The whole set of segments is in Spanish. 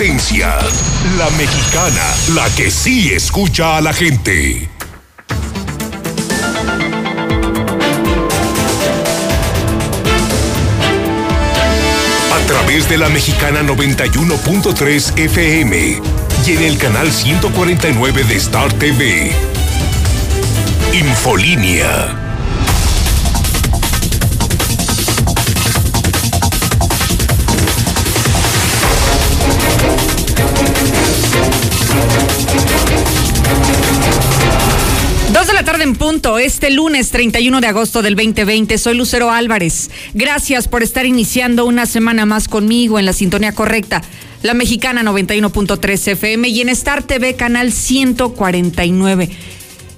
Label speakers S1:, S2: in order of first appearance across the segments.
S1: La mexicana, la que sí escucha a la gente. A través de la mexicana 91.3 FM y en el canal 149 de Star TV. Infolínea
S2: en punto, este lunes 31 de agosto del 2020. Soy Lucero Álvarez. Gracias por estar iniciando una semana más conmigo en la sintonía correcta. La mexicana 91.3 FM y en Star TV canal 149.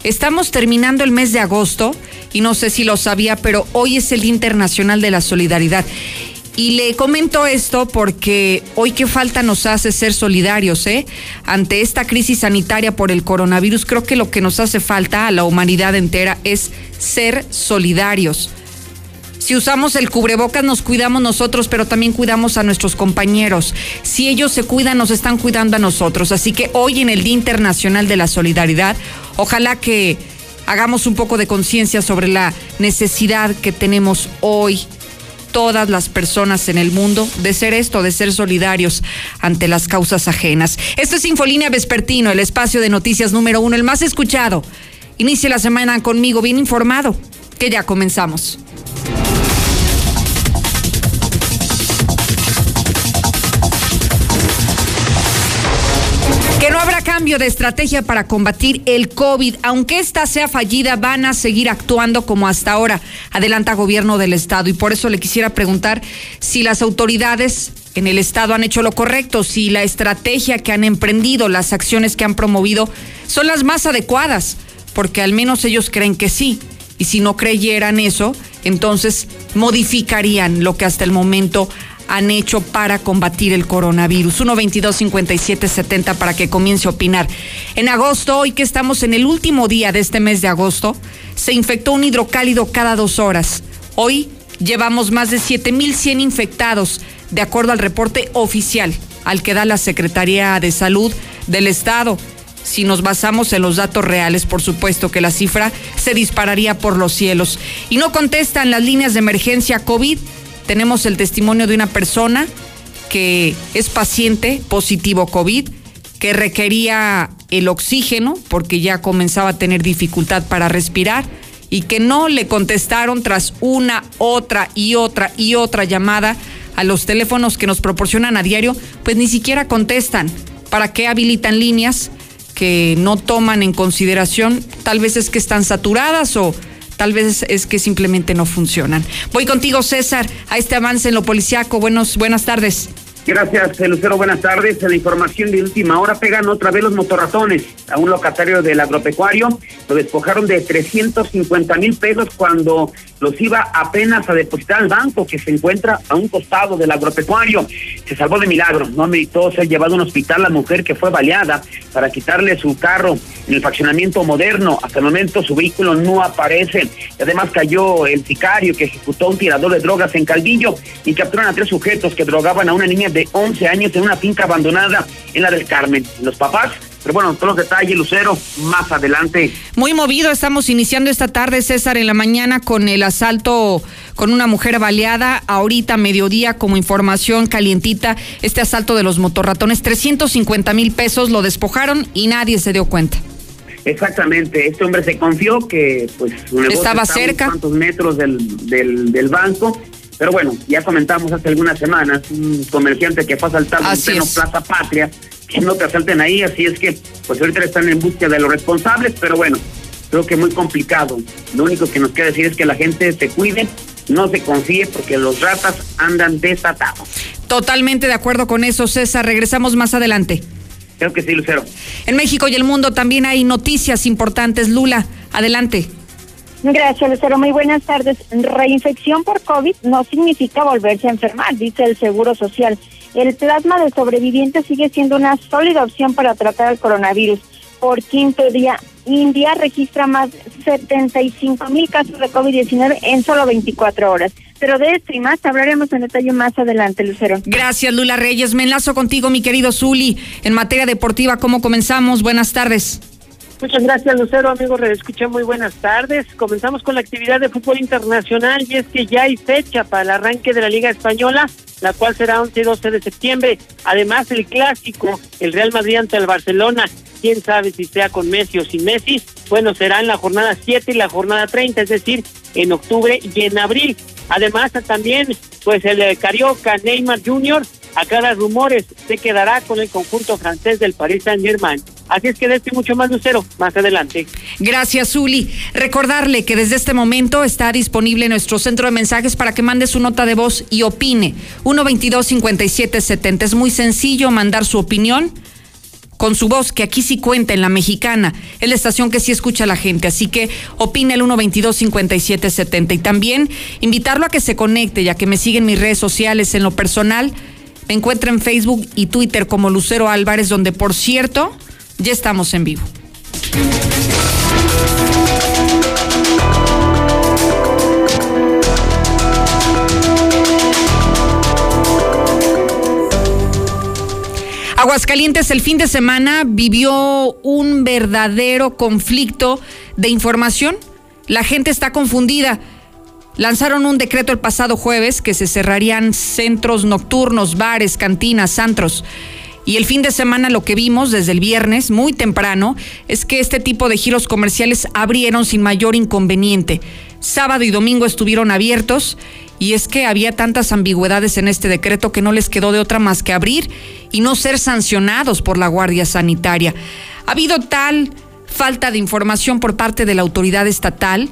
S2: Estamos terminando el mes de agosto y no sé si lo sabía, pero hoy es el Día Internacional de la Solidaridad. Y le comento esto porque hoy qué falta nos hace ser solidarios, ¿eh? Ante esta crisis sanitaria por el coronavirus, creo que lo que nos hace falta a la humanidad entera es ser solidarios. Si usamos el cubrebocas nos cuidamos nosotros, pero también cuidamos a nuestros compañeros. Si ellos se cuidan, nos están cuidando a nosotros. Así que hoy en el Día Internacional de la Solidaridad, ojalá que hagamos un poco de conciencia sobre la necesidad que tenemos hoy todas las personas en el mundo de ser esto, de ser solidarios ante las causas ajenas. Esto es Infolínea Vespertino, el espacio de noticias número uno, el más escuchado. Inicie la semana conmigo bien informado, que ya comenzamos. Que no habrá cambio de estrategia para combatir el COVID. Aunque esta sea fallida, van a seguir actuando como hasta ahora, adelanta gobierno del Estado. Y por eso le quisiera preguntar si las autoridades en el Estado han hecho lo correcto, si la estrategia que han emprendido, las acciones que han promovido, son las más adecuadas, porque al menos ellos creen que sí. Y si no creyeran eso, entonces modificarían lo que hasta el momento han hecho para combatir el coronavirus. 122-5770 para que comience a opinar. En agosto, hoy que estamos en el último día de este mes de agosto, se infectó un hidrocálido cada dos horas. Hoy llevamos más de 7.100 infectados, de acuerdo al reporte oficial al que da la Secretaría de Salud del Estado. Si nos basamos en los datos reales, por supuesto que la cifra se dispararía por los cielos. Y no contestan las líneas de emergencia COVID tenemos el testimonio de una persona que es paciente positivo COVID, que requería el oxígeno porque ya comenzaba a tener dificultad para respirar y que no le contestaron tras una, otra y otra y otra llamada a los teléfonos que nos proporcionan a diario, pues ni siquiera contestan. ¿Para qué habilitan líneas que no toman en consideración? Tal vez es que están saturadas o Tal vez es que simplemente no funcionan. Voy contigo, César, a este avance en lo policiaco. Buenos, buenas tardes.
S3: Gracias, Lucero. Buenas tardes. En la información de última hora pegan otra vez los motorratones a un locatario del agropecuario. Lo despojaron de 350 mil pesos cuando los iba apenas a depositar al banco que se encuentra a un costado del agropecuario. Se salvó de milagro. No meditó ser llevado a un hospital la mujer que fue baleada para quitarle su carro en el faccionamiento moderno. Hasta el momento su vehículo no aparece. Además cayó el sicario que ejecutó un tirador de drogas en Calvillo y capturaron a tres sujetos que drogaban a una niña de 11 años en una finca abandonada en la del Carmen. Los papás pero bueno, todos los detalles, Lucero, más adelante.
S2: Muy movido, estamos iniciando esta tarde, César, en la mañana con el asalto con una mujer baleada. Ahorita, mediodía, como información calientita, este asalto de los motorratones, 350 mil pesos lo despojaron y nadie se dio cuenta.
S3: Exactamente, este hombre se confió que pues
S2: estaba cerca,
S3: cuantos metros del, del, del banco pero bueno, ya comentamos hace algunas semanas, un comerciante que fue asaltado en pleno Plaza Patria, que no te asalten ahí, así es que pues ahorita están en búsqueda de los responsables, pero bueno, creo que muy complicado. Lo único que nos queda decir es que la gente se cuide, no se confíe porque los ratas andan desatados.
S2: Totalmente de acuerdo con eso, César. Regresamos más adelante.
S3: Creo que sí, Lucero.
S2: En México y el mundo también hay noticias importantes. Lula, adelante.
S4: Gracias, Lucero. Muy buenas tardes. Reinfección por COVID no significa volverse a enfermar, dice el Seguro Social. El plasma de sobrevivientes sigue siendo una sólida opción para tratar el coronavirus. Por quinto día, India registra más de 75 mil casos de COVID-19 en solo 24 horas. Pero de esto y más hablaremos en detalle más adelante, Lucero.
S2: Gracias, Lula Reyes. Me enlazo contigo, mi querido Zuli. En materia deportiva, ¿cómo comenzamos? Buenas tardes.
S5: Muchas gracias, Lucero. Amigo, escuché muy buenas tardes. Comenzamos con la actividad de fútbol internacional y es que ya hay fecha para el arranque de la Liga Española, la cual será 11 y 12 de septiembre. Además, el clásico, el Real Madrid ante el Barcelona. Quién sabe si sea con Messi o sin Messi. Bueno, será en la jornada 7 y la jornada 30, es decir, en octubre y en abril. Además, también, pues el eh, Carioca Neymar Jr. aclara rumores, se quedará con el conjunto francés del Paris Saint-Germain. Así es que de esto y mucho más, Lucero, más adelante.
S2: Gracias, Zuli. Recordarle que desde este momento está disponible nuestro centro de mensajes para que mande su nota de voz y opine. 122-5770. Es muy sencillo mandar su opinión con su voz, que aquí sí cuenta en la mexicana. Es la estación que sí escucha la gente. Así que opine el 122-5770. Y también invitarlo a que se conecte, ya que me sigue en mis redes sociales en lo personal. Me encuentra en Facebook y Twitter como Lucero Álvarez, donde por cierto ya estamos en vivo. Aguascalientes el fin de semana vivió un verdadero conflicto de información. La gente está confundida. Lanzaron un decreto el pasado jueves que se cerrarían centros nocturnos, bares, cantinas, antros. Y el fin de semana lo que vimos desde el viernes, muy temprano, es que este tipo de giros comerciales abrieron sin mayor inconveniente. Sábado y domingo estuvieron abiertos y es que había tantas ambigüedades en este decreto que no les quedó de otra más que abrir y no ser sancionados por la Guardia Sanitaria. Ha habido tal falta de información por parte de la autoridad estatal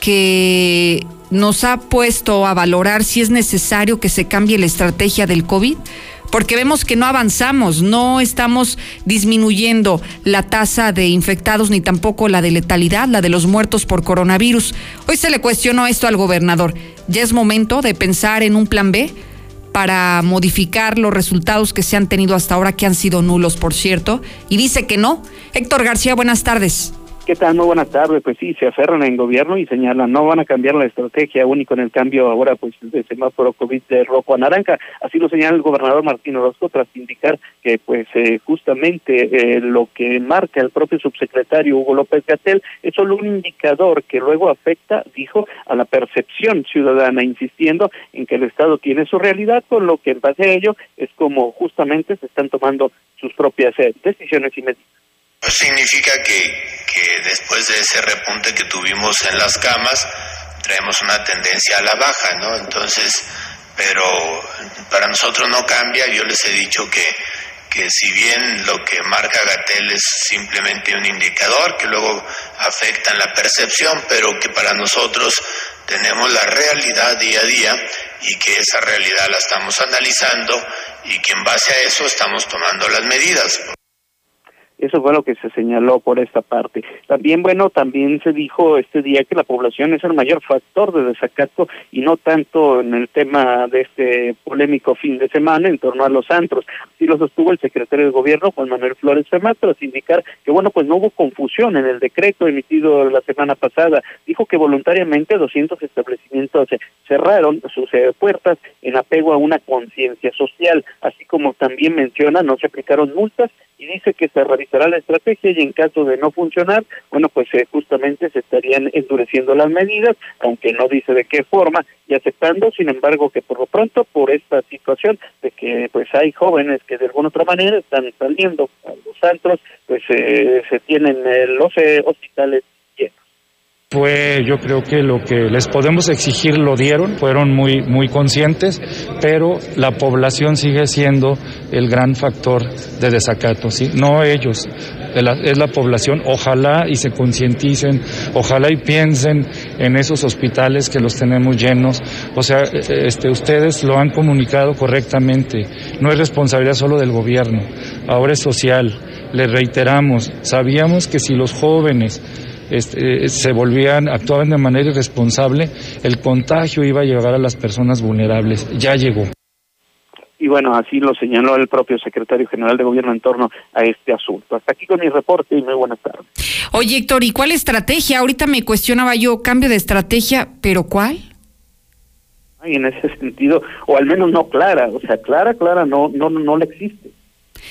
S2: que nos ha puesto a valorar si es necesario que se cambie la estrategia del COVID porque vemos que no avanzamos, no estamos disminuyendo la tasa de infectados ni tampoco la de letalidad, la de los muertos por coronavirus. Hoy se le cuestionó esto al gobernador. ¿Ya es momento de pensar en un plan B? para modificar los resultados que se han tenido hasta ahora, que han sido nulos, por cierto, y dice que no. Héctor García, buenas tardes.
S6: ¿Qué tal? Muy buenas tardes. Pues sí, se aferran en gobierno y señalan, no van a cambiar la estrategia, aún y con el cambio ahora pues de semáforo COVID de rojo a naranja. Así lo señala el gobernador Martín Orozco tras indicar que pues eh, justamente eh, lo que marca el propio subsecretario Hugo López Gatel es solo un indicador que luego afecta, dijo, a la percepción ciudadana, insistiendo en que el Estado tiene su realidad, con lo que en base a ello es como justamente se están tomando sus propias eh, decisiones y medidas.
S7: Significa que, que después de ese repunte que tuvimos en las camas, traemos una tendencia a la baja, ¿no? Entonces, pero para nosotros no cambia, yo les he dicho que, que si bien lo que marca Gatel es simplemente un indicador que luego afecta en la percepción, pero que para nosotros tenemos la realidad día a día y que esa realidad la estamos analizando y que en base a eso estamos tomando las medidas.
S6: Eso fue lo que se señaló por esta parte. También, bueno, también se dijo este día que la población es el mayor factor de desacato y no tanto en el tema de este polémico fin de semana en torno a los antros. Así lo sostuvo el secretario de Gobierno, Juan Manuel Flores Fermat, tras indicar que, bueno, pues no hubo confusión en el decreto emitido la semana pasada. Dijo que voluntariamente 200 establecimientos cerraron sus puertas en apego a una conciencia social, así como también menciona, no se aplicaron multas y dice que se revisará la estrategia y en caso de no funcionar, bueno, pues eh, justamente se estarían endureciendo las medidas, aunque no dice de qué forma, y aceptando, sin embargo, que por lo pronto, por esta situación de que pues hay jóvenes que de alguna otra manera están saliendo a los centros, pues eh, se tienen eh, los hospitales
S8: pues yo creo que lo que les podemos exigir lo dieron, fueron muy, muy conscientes, pero la población sigue siendo el gran factor de desacato, ¿sí? No ellos, es la población. Ojalá y se concienticen, ojalá y piensen en esos hospitales que los tenemos llenos. O sea, este, ustedes lo han comunicado correctamente. No es responsabilidad solo del gobierno, ahora es social. Les reiteramos, sabíamos que si los jóvenes este, se volvían, actuaban de manera irresponsable, el contagio iba a llegar a las personas vulnerables. Ya llegó.
S6: Y bueno, así lo señaló el propio secretario general de gobierno en torno a este asunto. Hasta aquí con mi reporte y muy buenas tardes.
S2: Oye, Héctor, ¿y cuál estrategia? Ahorita me cuestionaba yo, cambio de estrategia, pero ¿cuál?
S6: Y en ese sentido, o al menos no clara, o sea, clara, clara, no, no, no le existe.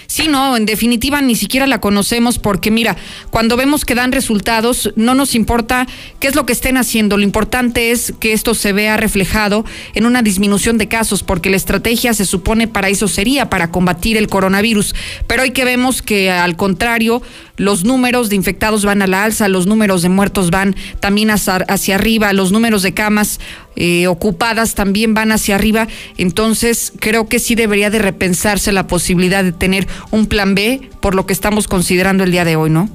S2: Sí, no, en definitiva ni siquiera la conocemos porque mira, cuando vemos que dan resultados, no nos importa qué es lo que estén haciendo, lo importante es que esto se vea reflejado en una disminución de casos, porque la estrategia se supone para eso sería, para combatir el coronavirus, pero hoy que vemos que al contrario, los números de infectados van a la alza, los números de muertos van también hacia, arriba, los números de camas eh, ocupadas también van hacia arriba. Entonces, creo que sí debería de repensarse la posibilidad de tener un plan B por lo que estamos considerando el día de hoy, ¿no?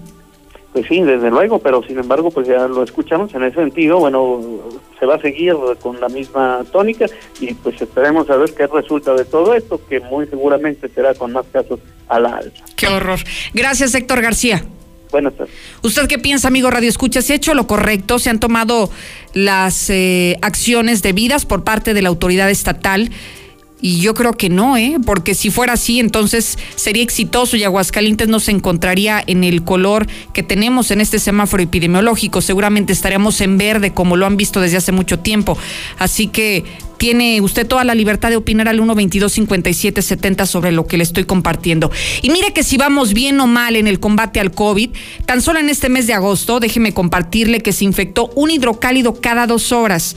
S6: Pues sí, desde luego, pero sin embargo, pues ya lo escuchamos en ese sentido, bueno, se va a seguir con la misma tónica y pues esperemos a ver qué resulta de todo esto, que muy seguramente será con más casos a la alza.
S2: Qué horror. Gracias, Héctor García.
S6: Buenas tardes.
S2: ¿Usted qué piensa, amigo Radio Escucha? ¿Se ha hecho lo correcto? ¿Se han tomado las eh, acciones debidas por parte de la autoridad estatal? Y yo creo que no, ¿eh? Porque si fuera así, entonces sería exitoso y Aguascalientes no se encontraría en el color que tenemos en este semáforo epidemiológico. Seguramente estaríamos en verde, como lo han visto desde hace mucho tiempo. Así que tiene usted toda la libertad de opinar al 122-5770 sobre lo que le estoy compartiendo. Y mire que si vamos bien o mal en el combate al COVID, tan solo en este mes de agosto, déjeme compartirle que se infectó un hidrocálido cada dos horas.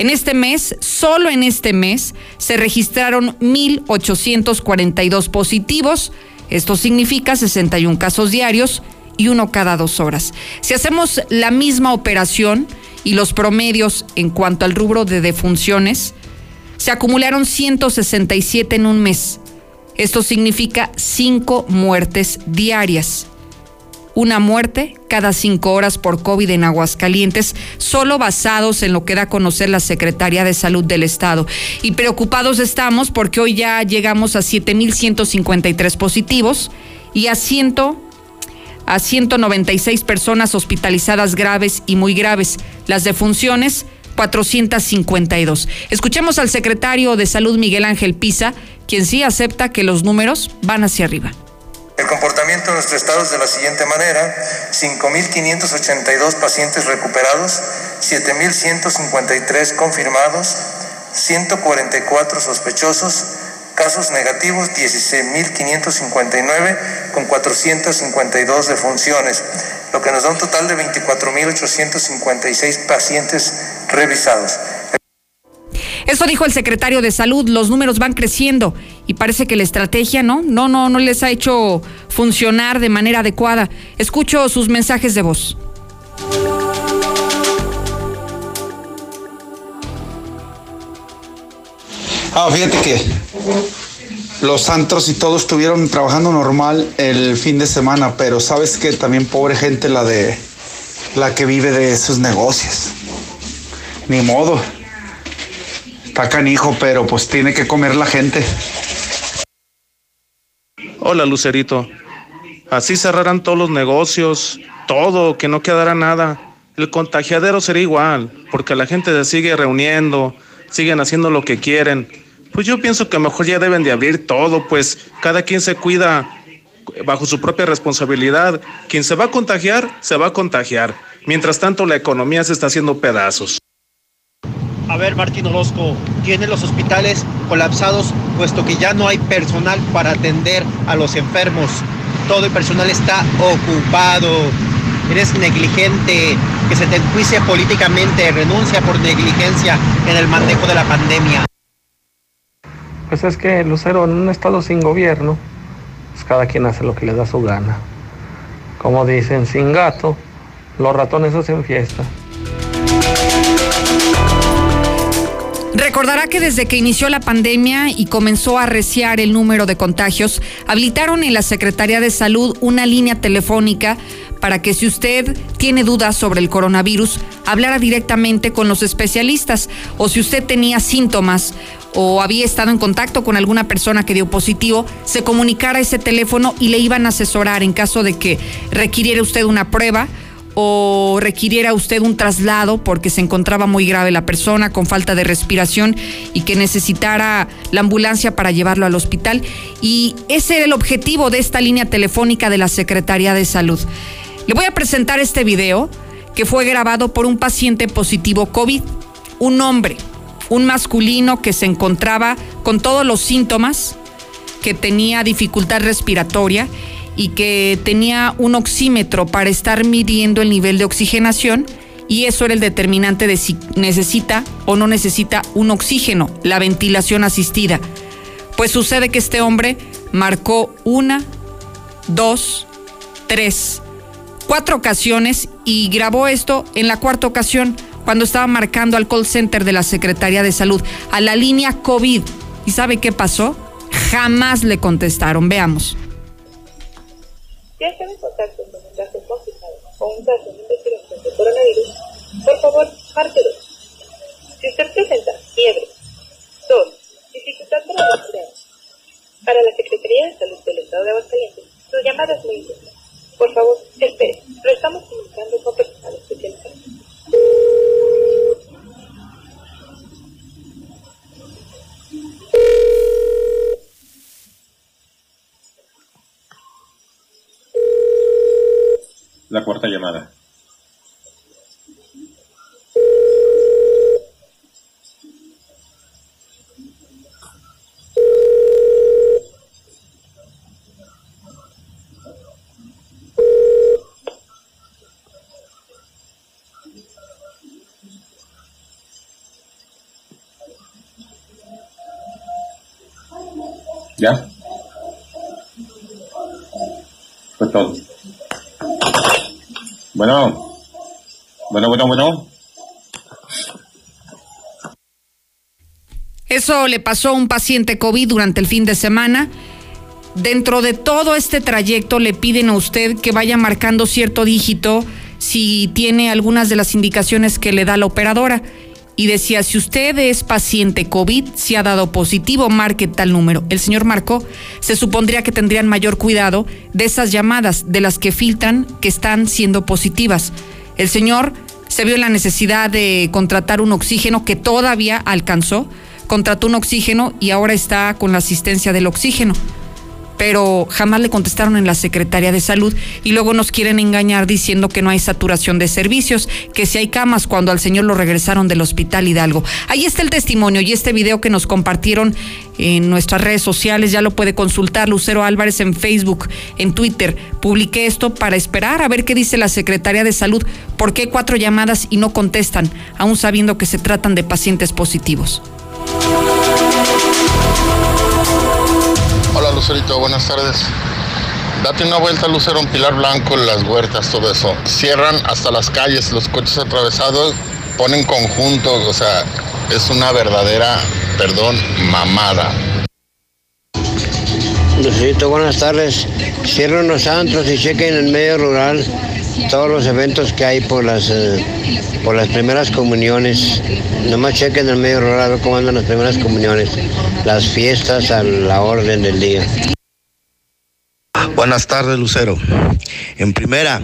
S2: En este mes, solo en este mes, se registraron 1.842 positivos. Esto significa 61 casos diarios y uno cada dos horas. Si hacemos la misma operación y los promedios en cuanto al rubro de defunciones, se acumularon 167 en un mes. Esto significa cinco muertes diarias una muerte cada cinco horas por COVID en Aguascalientes, solo basados en lo que da a conocer la Secretaría de Salud del Estado. Y preocupados estamos porque hoy ya llegamos a 7.153 positivos y a 100 a 196 personas hospitalizadas graves y muy graves. Las defunciones 452. Escuchemos al secretario de Salud Miguel Ángel Pisa, quien sí acepta que los números van hacia arriba.
S9: El comportamiento de nuestro estado es de la siguiente manera, 5.582 pacientes recuperados, 7.153 confirmados, 144 sospechosos, casos negativos 16.559 con 452 defunciones, lo que nos da un total de 24.856 pacientes revisados.
S2: Eso dijo el secretario de Salud, los números van creciendo y parece que la estrategia no, no, no, no les ha hecho funcionar de manera adecuada. Escucho sus mensajes de voz.
S10: Ah, fíjate que los antros y todos estuvieron trabajando normal el fin de semana, pero sabes que también pobre gente la de la que vive de esos negocios. Ni modo. Está canijo, pero pues tiene que comer la gente.
S11: Hola, Lucerito. Así cerrarán todos los negocios, todo, que no quedará nada. El contagiadero será igual, porque la gente se sigue reuniendo, siguen haciendo lo que quieren. Pues yo pienso que mejor ya deben de abrir todo, pues cada quien se cuida bajo su propia responsabilidad. Quien se va a contagiar, se va a contagiar. Mientras tanto, la economía se está haciendo pedazos.
S12: A ver, Martín Orozco, tiene los hospitales colapsados puesto que ya no hay personal para atender a los enfermos. Todo el personal está ocupado. Eres negligente, que se te enjuicia políticamente, renuncia por negligencia en el manejo de la pandemia.
S13: Pues es que, Lucero, en un estado sin gobierno, pues cada quien hace lo que le da su gana. Como dicen, sin gato, los ratones hacen fiesta.
S2: Recordará que desde que inició la pandemia y comenzó a arreciar el número de contagios, habilitaron en la Secretaría de Salud una línea telefónica para que si usted tiene dudas sobre el coronavirus, hablara directamente con los especialistas o si usted tenía síntomas o había estado en contacto con alguna persona que dio positivo, se comunicara ese teléfono y le iban a asesorar en caso de que requiriera usted una prueba o requiriera usted un traslado porque se encontraba muy grave la persona con falta de respiración y que necesitara la ambulancia para llevarlo al hospital. Y ese era el objetivo de esta línea telefónica de la Secretaría de Salud. Le voy a presentar este video que fue grabado por un paciente positivo COVID, un hombre, un masculino que se encontraba con todos los síntomas, que tenía dificultad respiratoria y que tenía un oxímetro para estar midiendo el nivel de oxigenación y eso era el determinante de si necesita o no necesita un oxígeno, la ventilación asistida. Pues sucede que este hombre marcó una, dos, tres, cuatro ocasiones y grabó esto en la cuarta ocasión cuando estaba marcando al call center de la Secretaría de Salud, a la línea COVID. ¿Y sabe qué pasó? Jamás le contestaron. Veamos.
S14: Si están en contacto con un caso confirmado o un caso de investigación de coronavirus, por favor, marque 2. Si usted presenta fiebre, tos, dificultad para respirar, para la Secretaría de Salud del Estado de Aguascalientes, su llamada es muy importante. Por favor, espere, lo estamos comunicando con personal especializado.
S15: La cuarta llamada. ¿Ya? Fue todo. Bueno. Bueno, bueno, bueno.
S2: Eso le pasó a un paciente COVID durante el fin de semana. Dentro de todo este trayecto le piden a usted que vaya marcando cierto dígito si tiene algunas de las indicaciones que le da la operadora. Y decía, si usted es paciente COVID, si ha dado positivo, marque tal número. El señor marcó, se supondría que tendrían mayor cuidado de esas llamadas, de las que filtran que están siendo positivas. El señor se vio la necesidad de contratar un oxígeno que todavía alcanzó, contrató un oxígeno y ahora está con la asistencia del oxígeno pero jamás le contestaron en la Secretaría de Salud y luego nos quieren engañar diciendo que no hay saturación de servicios, que si hay camas cuando al señor lo regresaron del Hospital Hidalgo. Ahí está el testimonio y este video que nos compartieron en nuestras redes sociales, ya lo puede consultar Lucero Álvarez en Facebook, en Twitter. Publiqué esto para esperar a ver qué dice la Secretaría de Salud, por qué cuatro llamadas y no contestan, aún sabiendo que se tratan de pacientes positivos.
S16: Lucerito, buenas tardes. Date una vuelta, Lucero, un pilar blanco, las huertas, todo eso. Cierran hasta las calles, los coches atravesados, ponen conjuntos, o sea, es una verdadera, perdón, mamada.
S17: Lucerito, buenas tardes. Cierran los antros y chequen en el medio rural todos los eventos que hay por las eh, por las primeras comuniones. Nomás chequen el medio rural a ver cómo andan las primeras comuniones. Las fiestas a la orden del día.
S18: Buenas tardes, Lucero. En primera,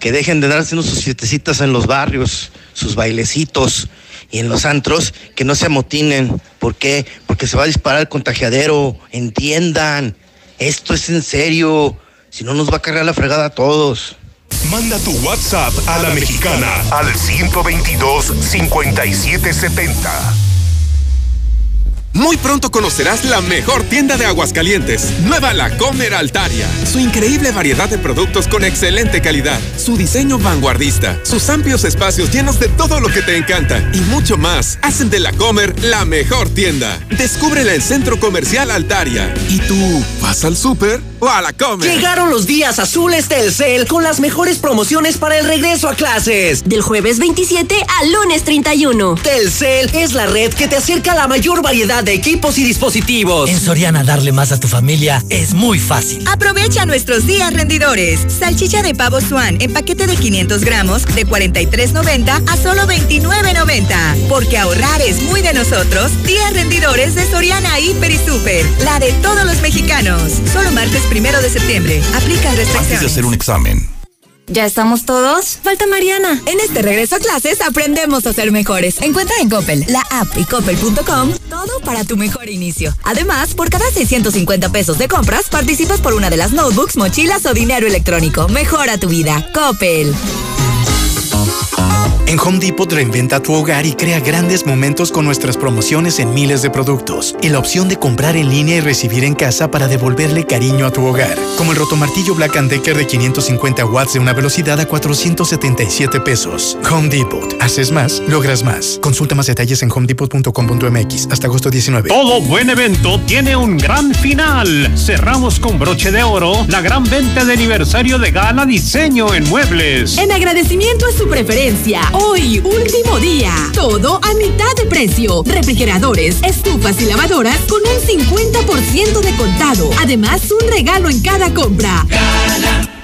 S18: que dejen de darse sus fiestecitas en los barrios, sus bailecitos y en los antros, que no se amotinen. ¿Por qué? Porque se va a disparar el contagiadero. Entiendan, esto es en serio. Si no, nos va a cargar la fregada a todos.
S1: Manda tu WhatsApp a la mexicana al 122 5770.
S19: Muy pronto conocerás la mejor tienda de Aguascalientes, Nueva La Comer Altaria. Su increíble variedad de productos con excelente calidad, su diseño vanguardista, sus amplios espacios llenos de todo lo que te encanta y mucho más hacen de La Comer la mejor tienda. Descúbrela en Centro Comercial Altaria. ¿Y tú vas al súper o a La Comer?
S20: Llegaron los días azules Telcel con las mejores promociones para el regreso a clases.
S21: Del jueves 27 al lunes 31.
S20: Telcel es la red que te acerca a la mayor variedad de equipos y dispositivos.
S22: En Soriana darle más a tu familia es muy fácil.
S23: Aprovecha nuestros días rendidores. Salchicha de pavo Swan en paquete de 500 gramos de 43.90 a solo 29.90. Porque ahorrar es muy de nosotros. Días rendidores de Soriana Hiper y Super. La de todos los mexicanos. Solo martes primero de septiembre. Aplica restricciones.
S1: Antes de hacer un examen.
S21: ¿Ya estamos todos? Falta Mariana.
S23: En este regreso a clases aprendemos a ser mejores. Encuentra en Coppel, la app y coppel.com todo para tu mejor inicio. Además, por cada 650 pesos de compras, participas por una de las notebooks, mochilas o dinero electrónico. Mejora tu vida. Coppel.
S24: En Home Depot reinventa tu hogar y crea grandes momentos con nuestras promociones en miles de productos y la opción de comprar en línea y recibir en casa para devolverle cariño a tu hogar. Como el rotomartillo Black Decker de 550 watts de una velocidad a 477 pesos. Home Depot. Haces más, logras más. Consulta más detalles en homedepot.com.mx hasta agosto 19.
S25: Todo buen evento tiene un gran final. Cerramos con broche de oro la gran venta de aniversario de Gala Diseño en Muebles.
S21: En agradecimiento a su preferencia, hoy, último día. Todo a mitad de precio. Refrigeradores, estufas y lavadoras con un 50% de contado. Además, un regalo en cada compra.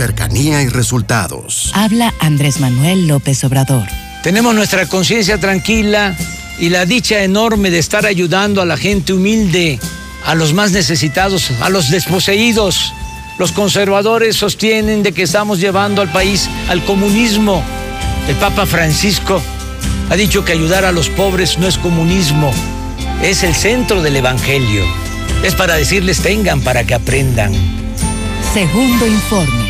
S26: Cercanía y resultados.
S27: Habla Andrés Manuel López Obrador.
S28: Tenemos nuestra conciencia tranquila y la dicha enorme de estar ayudando a la gente humilde, a los más necesitados, a los desposeídos. Los conservadores sostienen de que estamos llevando al país al comunismo. El Papa Francisco ha dicho que ayudar a los pobres no es comunismo, es el centro del Evangelio. Es para decirles tengan para que aprendan.
S27: Segundo informe.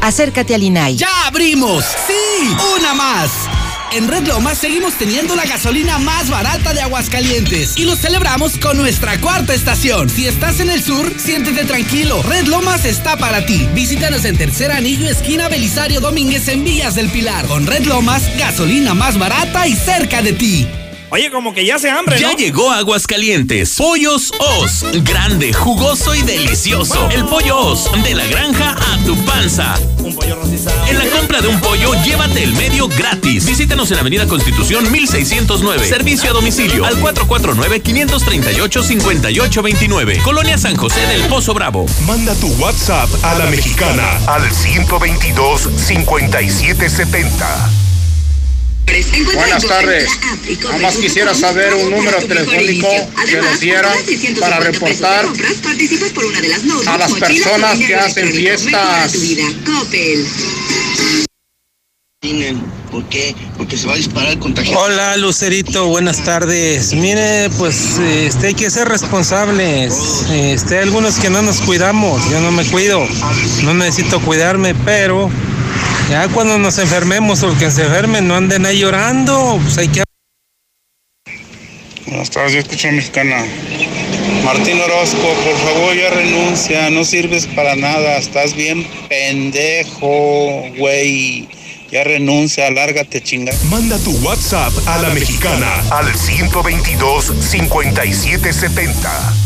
S29: Acércate al INAI.
S30: ¡Ya abrimos! ¡Sí! ¡Una más! En Red Lomas seguimos teniendo la gasolina más barata de Aguascalientes y lo celebramos con nuestra cuarta estación. Si estás en el sur, siéntete tranquilo. Red Lomas está para ti. Visítanos en Tercer Anillo, esquina Belisario Domínguez en Villas del Pilar. Con Red Lomas, gasolina más barata y cerca de ti.
S31: Oye, como que ya se hambre,
S32: Ya
S31: ¿no?
S32: llegó a Aguascalientes. Pollos Os. Grande, jugoso y delicioso. El pollo Os. De la granja a tu panza.
S31: Un pollo rostizado.
S32: En la compra de un pollo, llévate el medio gratis. Visítanos en Avenida Constitución 1609. Servicio a domicilio al 449-538-5829. Colonia San José del Pozo Bravo.
S1: Manda tu WhatsApp a la mexicana al 122-5770.
S33: Buenas tardes. Nada más quisiera saber un número telefónico que nos dieran para reportar a las personas que hacen fiestas.
S18: ¿Por qué? Porque se va a disparar el contagio.
S34: Hola Lucerito, buenas tardes. Mire, pues este, hay que ser responsables. Este, hay algunos que no nos cuidamos. Yo no me cuido, no necesito cuidarme, pero ya cuando nos enfermemos o que se enfermen, no anden ahí llorando. Pues hay que.
S33: Buenas tardes, yo escucho a mexicana. Martín Orozco, por favor ya renuncia, no sirves para nada, estás bien pendejo, güey. Ya renuncia, lárgate chingada.
S1: Manda tu WhatsApp a la mexicana al 122-5770.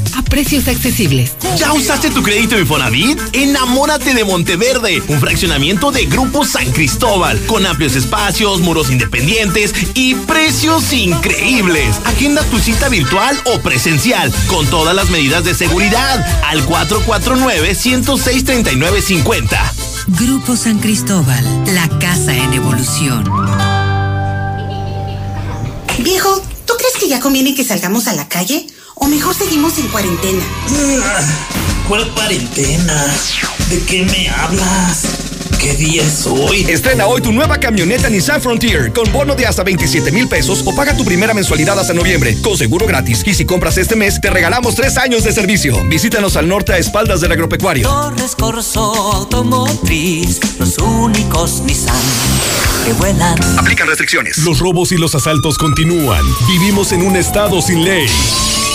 S35: a precios accesibles.
S36: ¿Ya usaste tu crédito Infonavit? Enamórate de Monteverde, un fraccionamiento de Grupo San Cristóbal, con amplios espacios, muros independientes y precios increíbles. Agenda tu cita virtual o presencial, con todas las medidas de seguridad, al 449-106-3950.
S37: Grupo San Cristóbal, la casa en evolución.
S38: Viejo, ¿tú crees que ya conviene que salgamos a la calle? ¿O mejor seguimos en cuarentena?
S39: ¿Cuál cuarentena? ¿De qué me hablas? ¿Qué día es hoy?
S40: Estrena hoy tu nueva camioneta Nissan Frontier con bono de hasta 27 mil pesos o paga tu primera mensualidad hasta noviembre con seguro gratis. Y si compras este mes, te regalamos tres años de servicio. Visítanos al norte a espaldas del agropecuario.
S41: Torres Corso Automotriz, los únicos Nissan que vuelan.
S40: Aplican restricciones.
S42: Los robos y los asaltos continúan. Vivimos en un estado sin ley.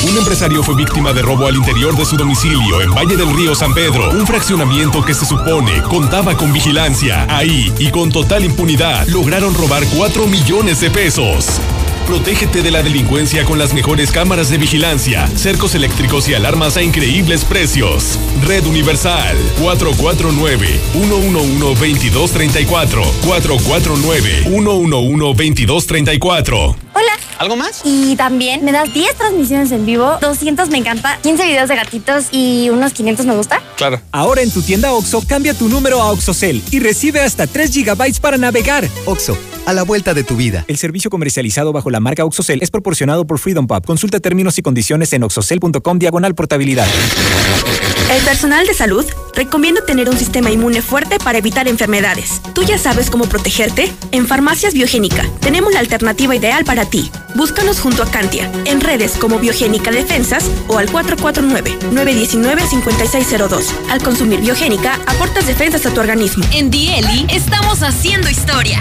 S42: Un empresario fue víctima de robo al interior de su domicilio en Valle del Río San Pedro, un fraccionamiento que se supone contaba con vigilancia. Ahí y con total impunidad lograron robar 4 millones de pesos. Protégete de la delincuencia con las mejores cámaras de vigilancia, cercos eléctricos y alarmas a increíbles precios. Red Universal 449-111-2234. 449-111-2234.
S43: Hola.
S40: ¿Algo más?
S43: Y también me das 10 transmisiones en vivo, 200 me encanta, 15 videos de gatitos y unos 500 me gusta.
S40: Claro.
S44: Ahora en tu tienda OXO, cambia tu número a OXOCEL y recibe hasta 3 GB para navegar.
S24: OXO, a la vuelta de tu vida.
S44: El servicio comercializado bajo la marca OXOCEL es proporcionado por Freedom Pub. Consulta términos y condiciones en oxocel.com diagonal portabilidad.
S45: El personal de salud recomienda tener un sistema inmune fuerte para evitar enfermedades. ¿Tú ya sabes cómo protegerte? En Farmacias Biogénica tenemos la alternativa ideal para ti. Búscanos junto a Cantia, en redes como Biogénica Defensas o al 449-919-5602. Al consumir Biogénica, aportas defensas a tu organismo.
S46: En Dieli estamos haciendo historia.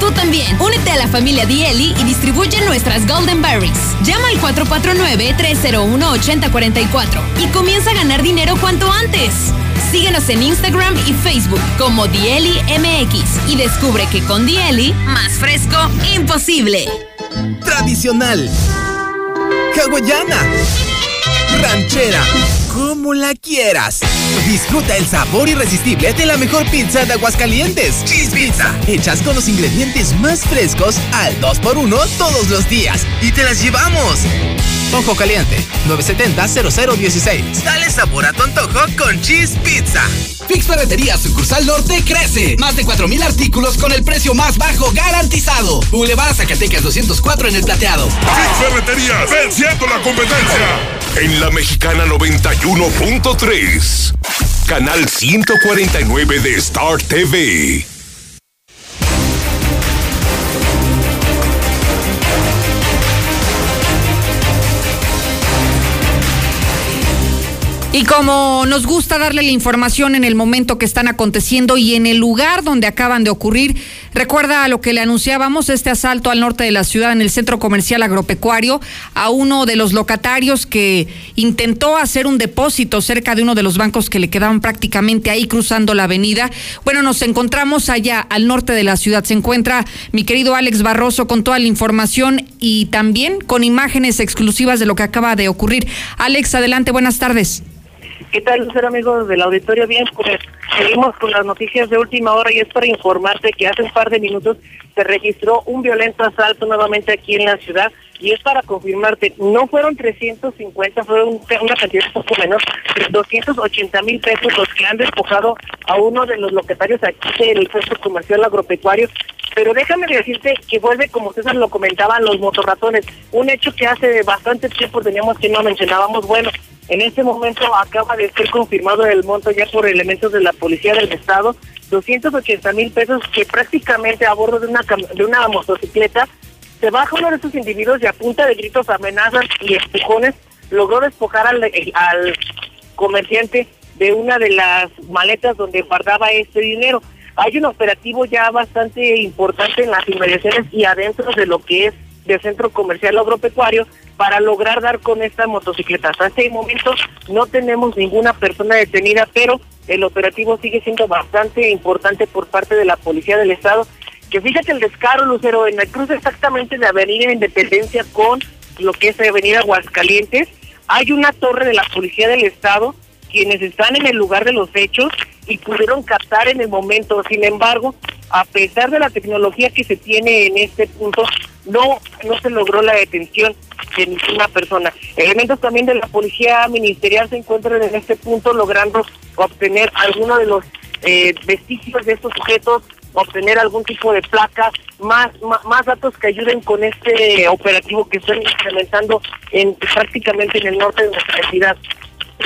S46: Tú también, únete a la familia Dieli y distribuye nuestras Golden Berries. Llama al 449-301-8044 y comienza a ganar dinero cuanto antes. Síguenos en Instagram y Facebook como Dieli MX y descubre que con Dieli, más fresco, imposible.
S47: Tradicional. Hawaiana. Ranchera. Como la quieras. Disfruta el sabor irresistible de la mejor pizza de Aguascalientes. Cheese Pizza. Hechas con los ingredientes más frescos al 2x1 todos los días. Y te las llevamos. Ojo Caliente, 970-0016. Dale sabor a tu antojo con Cheese Pizza.
S30: Fix Ferretería Sucursal Norte crece. Más de 4.000 artículos con el precio más bajo garantizado. Boulevard Zacatecas 204 en el plateado.
S42: Fix Ferretería, venciendo la competencia. En la mexicana 91.3. Canal 149 de Star TV.
S2: Y como nos gusta darle la información en el momento que están aconteciendo y en el lugar donde acaban de ocurrir, recuerda a lo que le anunciábamos, este asalto al norte de la ciudad en el centro comercial agropecuario a uno de los locatarios que intentó hacer un depósito cerca de uno de los bancos que le quedaban prácticamente ahí cruzando la avenida. Bueno, nos encontramos allá al norte de la ciudad. Se encuentra mi querido Alex Barroso con toda la información y también con imágenes exclusivas de lo que acaba de ocurrir. Alex, adelante, buenas tardes.
S48: ¿Qué tal, Lucero, amigos del auditorio? Bien, pues seguimos con las noticias de última hora y es para informarte que hace un par de minutos se registró un violento asalto nuevamente aquí en la ciudad y es para confirmarte, no fueron 350, fueron una cantidad un poco menos, 280 mil pesos los que han despojado a uno de los locatarios aquí del centro comercial agropecuario Pero déjame decirte que vuelve, como César lo comentaban, los motorratones. Un hecho que hace bastante tiempo teníamos que no mencionábamos. Bueno, en este momento acaba de ser confirmado el monto ya por elementos de la Policía del Estado, 280 mil pesos que prácticamente a bordo de una, de una motocicleta se baja uno de estos individuos y a punta de gritos, amenazas y empujones logró despojar al, al comerciante de una de las maletas donde guardaba este dinero. Hay un operativo ya bastante importante en las inmediaciones y adentro de lo que es del centro comercial agropecuario para lograr dar con esta motocicleta. Hasta este momento no tenemos ninguna persona detenida, pero el operativo sigue siendo bastante importante por parte de la Policía del Estado. Que fíjate el descaro, Lucero, en el cruce exactamente de Avenida Independencia con lo que es Avenida Aguascalientes, hay una torre de la Policía del Estado quienes están en el lugar de los hechos y pudieron captar en el momento. Sin embargo, a pesar de la tecnología que se tiene en este punto, no, no se logró la detención de ninguna persona. Elementos también de la policía ministerial se encuentran en este punto logrando obtener alguno de los eh, vestigios de estos sujetos, obtener algún tipo de placa, más, más, más datos que ayuden con este operativo que están implementando en prácticamente en el norte de nuestra ciudad.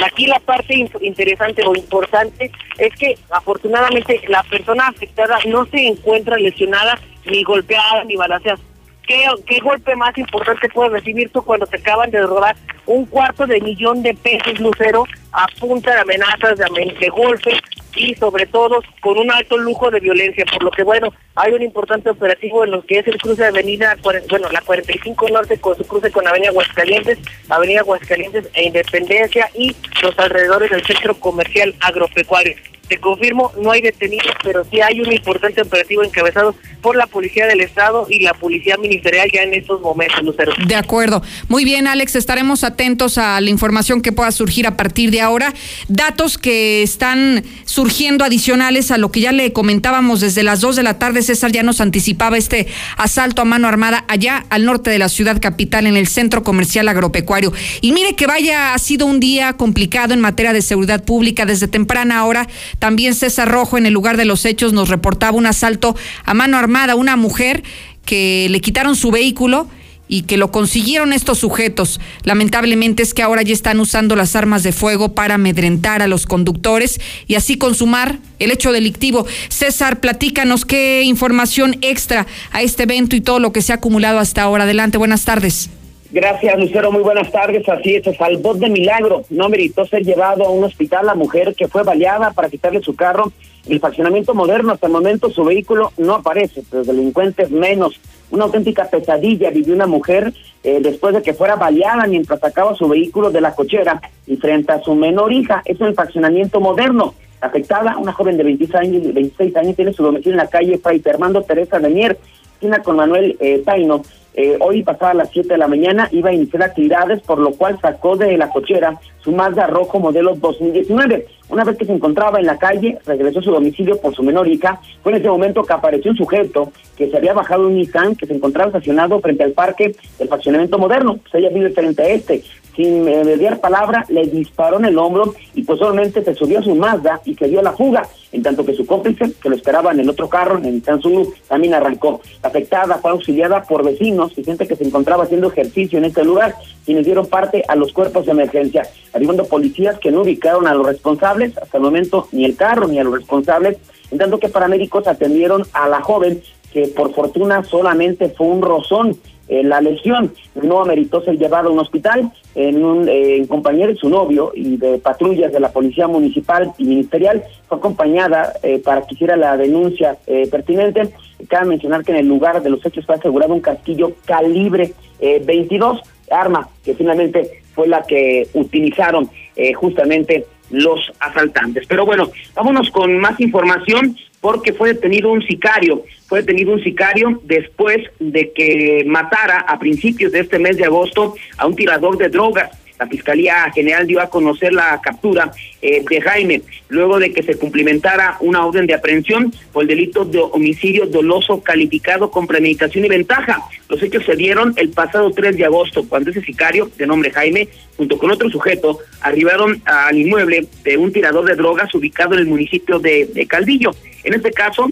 S48: Aquí la parte interesante o importante es que afortunadamente la persona afectada no se encuentra lesionada, ni golpeada, ni balaseada. ¿Qué, ¿Qué golpe más importante puedes recibir tú cuando te acaban de robar un cuarto de millón de pesos, Lucero, a punta de amenazas, de golpes, y sobre todo con un alto lujo de violencia, por lo que bueno, hay un importante operativo en lo que es el cruce de avenida, bueno, la 45 Norte con su cruce con avenida Aguascalientes, avenida Aguascalientes e Independencia y los alrededores del centro comercial agropecuario. Te confirmo, no hay detenidos, pero sí hay un importante operativo encabezado por la Policía del Estado y la Policía Ministerial ya en estos momentos, Lucero.
S49: De acuerdo. Muy bien, Alex, estaremos atentos a la información que pueda surgir a partir de ahora. Datos que están surgiendo adicionales a lo que ya le comentábamos desde las 2 de la tarde. César ya nos anticipaba este asalto a mano armada allá al norte de la ciudad capital, en el centro comercial agropecuario. Y mire que vaya, ha sido un día complicado en materia de seguridad pública desde temprana hora. También César Rojo, en el lugar de los hechos, nos reportaba un asalto a mano armada a una mujer que le quitaron su vehículo y que lo consiguieron estos sujetos. Lamentablemente es que ahora ya están usando las armas de fuego para amedrentar a los conductores y así consumar el hecho delictivo. César, platícanos qué información extra a este evento y todo lo que se ha acumulado hasta ahora. Adelante, buenas tardes.
S3: Gracias, Lucero. Muy buenas tardes. Así es, al voz de milagro. No meritó ser llevado a un hospital la mujer que fue baleada para quitarle su carro. El faccionamiento moderno, hasta el momento, su vehículo no aparece, pero delincuentes menos. Una auténtica pesadilla vivió una mujer eh, después de que fuera baleada mientras sacaba su vehículo de la cochera y frente a su menor hija. Es el faccionamiento moderno. Afectada, una joven de 26 años, 26 años tiene su domicilio en la calle Fray Fernando Teresa de Mier, esquina con Manuel eh, Taino eh, hoy pasada las 7 de la mañana iba a iniciar actividades, por lo cual sacó de la cochera su Mazda rojo modelo 2019. Una vez que se encontraba en la calle, regresó a su domicilio por su menor hija. Fue en ese momento que apareció un sujeto que se había bajado un Nissan que se encontraba estacionado frente al parque del faccionamiento moderno. Pues ella vive frente a este sin mediar palabra, le disparó en el hombro y posteriormente se subió a su Mazda y se dio a la fuga, en tanto que su cómplice, que lo esperaba en el otro carro, en el Samsung, también arrancó. Afectada fue auxiliada por vecinos y gente que se encontraba haciendo ejercicio en este lugar, quienes dieron parte a los cuerpos de emergencia, arribando policías que no ubicaron a los responsables, hasta el momento ni el carro ni a los responsables, en tanto que paramédicos atendieron a la joven que por fortuna solamente fue un rozón eh, la lesión. No ameritó ser llevado a un hospital en, un, eh, en compañía de su novio y de patrullas de la Policía Municipal y Ministerial. Fue acompañada eh, para que hiciera la denuncia pertinente. Cabe mencionar que en el lugar de los hechos fue asegurado un casquillo calibre 22, arma que finalmente fue la que utilizaron justamente los asaltantes. Pero bueno, vámonos con más información porque fue detenido un sicario, fue detenido un sicario después de que matara a principios de este mes de agosto a un tirador de drogas. La Fiscalía General dio a conocer la captura eh, de Jaime luego de que se cumplimentara una orden de aprehensión por el delito de homicidio doloso calificado con premeditación y ventaja. Los hechos se dieron el pasado 3 de agosto cuando ese sicario de nombre Jaime junto con otro sujeto arribaron al inmueble de un tirador de drogas ubicado en el municipio de, de Calvillo. En este caso,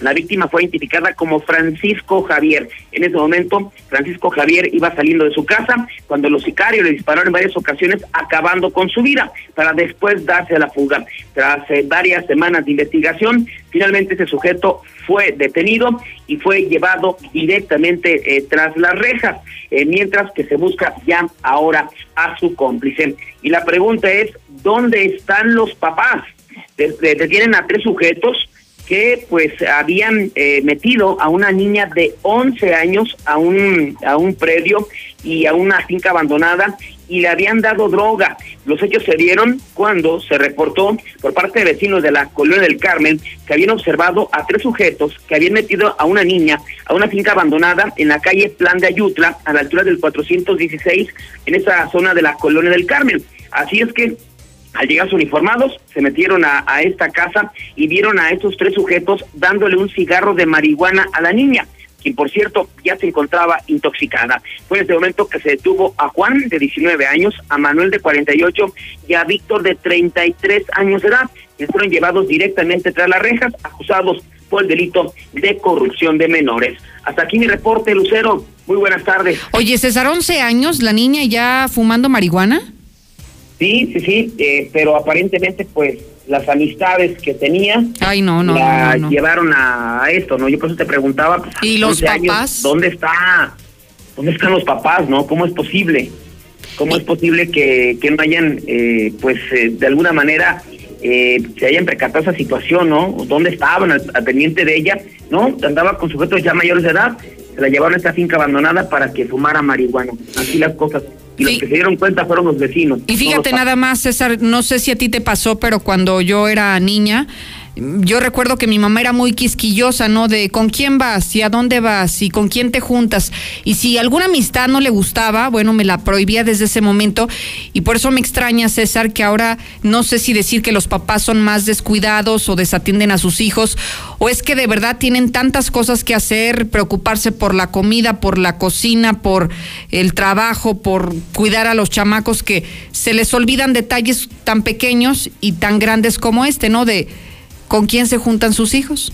S3: La víctima fue identificada como Francisco Javier. En ese momento, Francisco Javier iba saliendo de su casa cuando los sicarios le dispararon en varias ocasiones, acabando con su vida, para después darse a la fuga. Tras eh, varias semanas de investigación, finalmente ese sujeto fue detenido y fue llevado directamente eh, tras las rejas, eh, mientras que se busca ya ahora a su cómplice. Y la pregunta es, ¿dónde están los papás? Detienen a tres sujetos que pues habían eh, metido a una niña de 11 años a un, a un predio y a una finca abandonada y le habían dado droga. Los hechos se dieron cuando se reportó por parte de vecinos de la colonia del Carmen que habían observado a tres sujetos que habían metido a una niña a una finca abandonada en la calle Plan de Ayutla, a la altura del 416, en esa zona de la colonia del Carmen. Así es que al llegar uniformados, se metieron a, esta casa y vieron a estos tres sujetos dándole un cigarro de marihuana a la niña quien por cierto ya se encontraba intoxicada. Fue en este momento que se detuvo a Juan de 19 años, a Manuel de 48 y a Víctor de 33 años de edad, que fueron llevados directamente tras las rejas, acusados por el delito de corrupción de menores. Hasta aquí mi reporte, Lucero. Muy buenas tardes.
S2: Oye, César, 11 años, la niña ya fumando marihuana.
S3: Sí, sí, sí, eh, pero aparentemente pues las amistades que tenía
S2: Ay, no, no,
S3: la llevaron a esto, ¿no? Yo por eso te preguntaba, pues,
S2: ¿y los papás?
S3: ¿Dónde está? ¿Dónde están los papás, no? ¿Cómo es posible? ¿Cómo es posible que, que no hayan, eh, pues, eh, de alguna manera se hayan percatado esa situación, ¿no? ¿Dónde estaban al, pendiente de ella? ¿No? Andaba con sujetos ya mayores de edad, se la llevaron a esta finca abandonada para que fumara marihuana. Así las cosas y los que se dieron cuenta fueron los vecinos.
S2: Y fíjate nada más, César, no sé si a ti te pasó, pero cuando yo era niña, yo recuerdo que mi mamá era muy quisquillosa, ¿no? De con quién vas y a dónde vas y con quién te juntas. Y si alguna amistad no le gustaba, bueno, me la prohibía desde ese momento. Y por eso me extraña, César, que ahora no sé si decir que los papás son más descuidados o desatienden a sus hijos, o es que de verdad tienen tantas cosas que hacer, preocuparse por la comida, por la cocina, por el trabajo, por cuidar a los chamacos, que se les olvidan detalles tan pequeños y tan grandes como este, ¿no? De con quién se juntan sus hijos.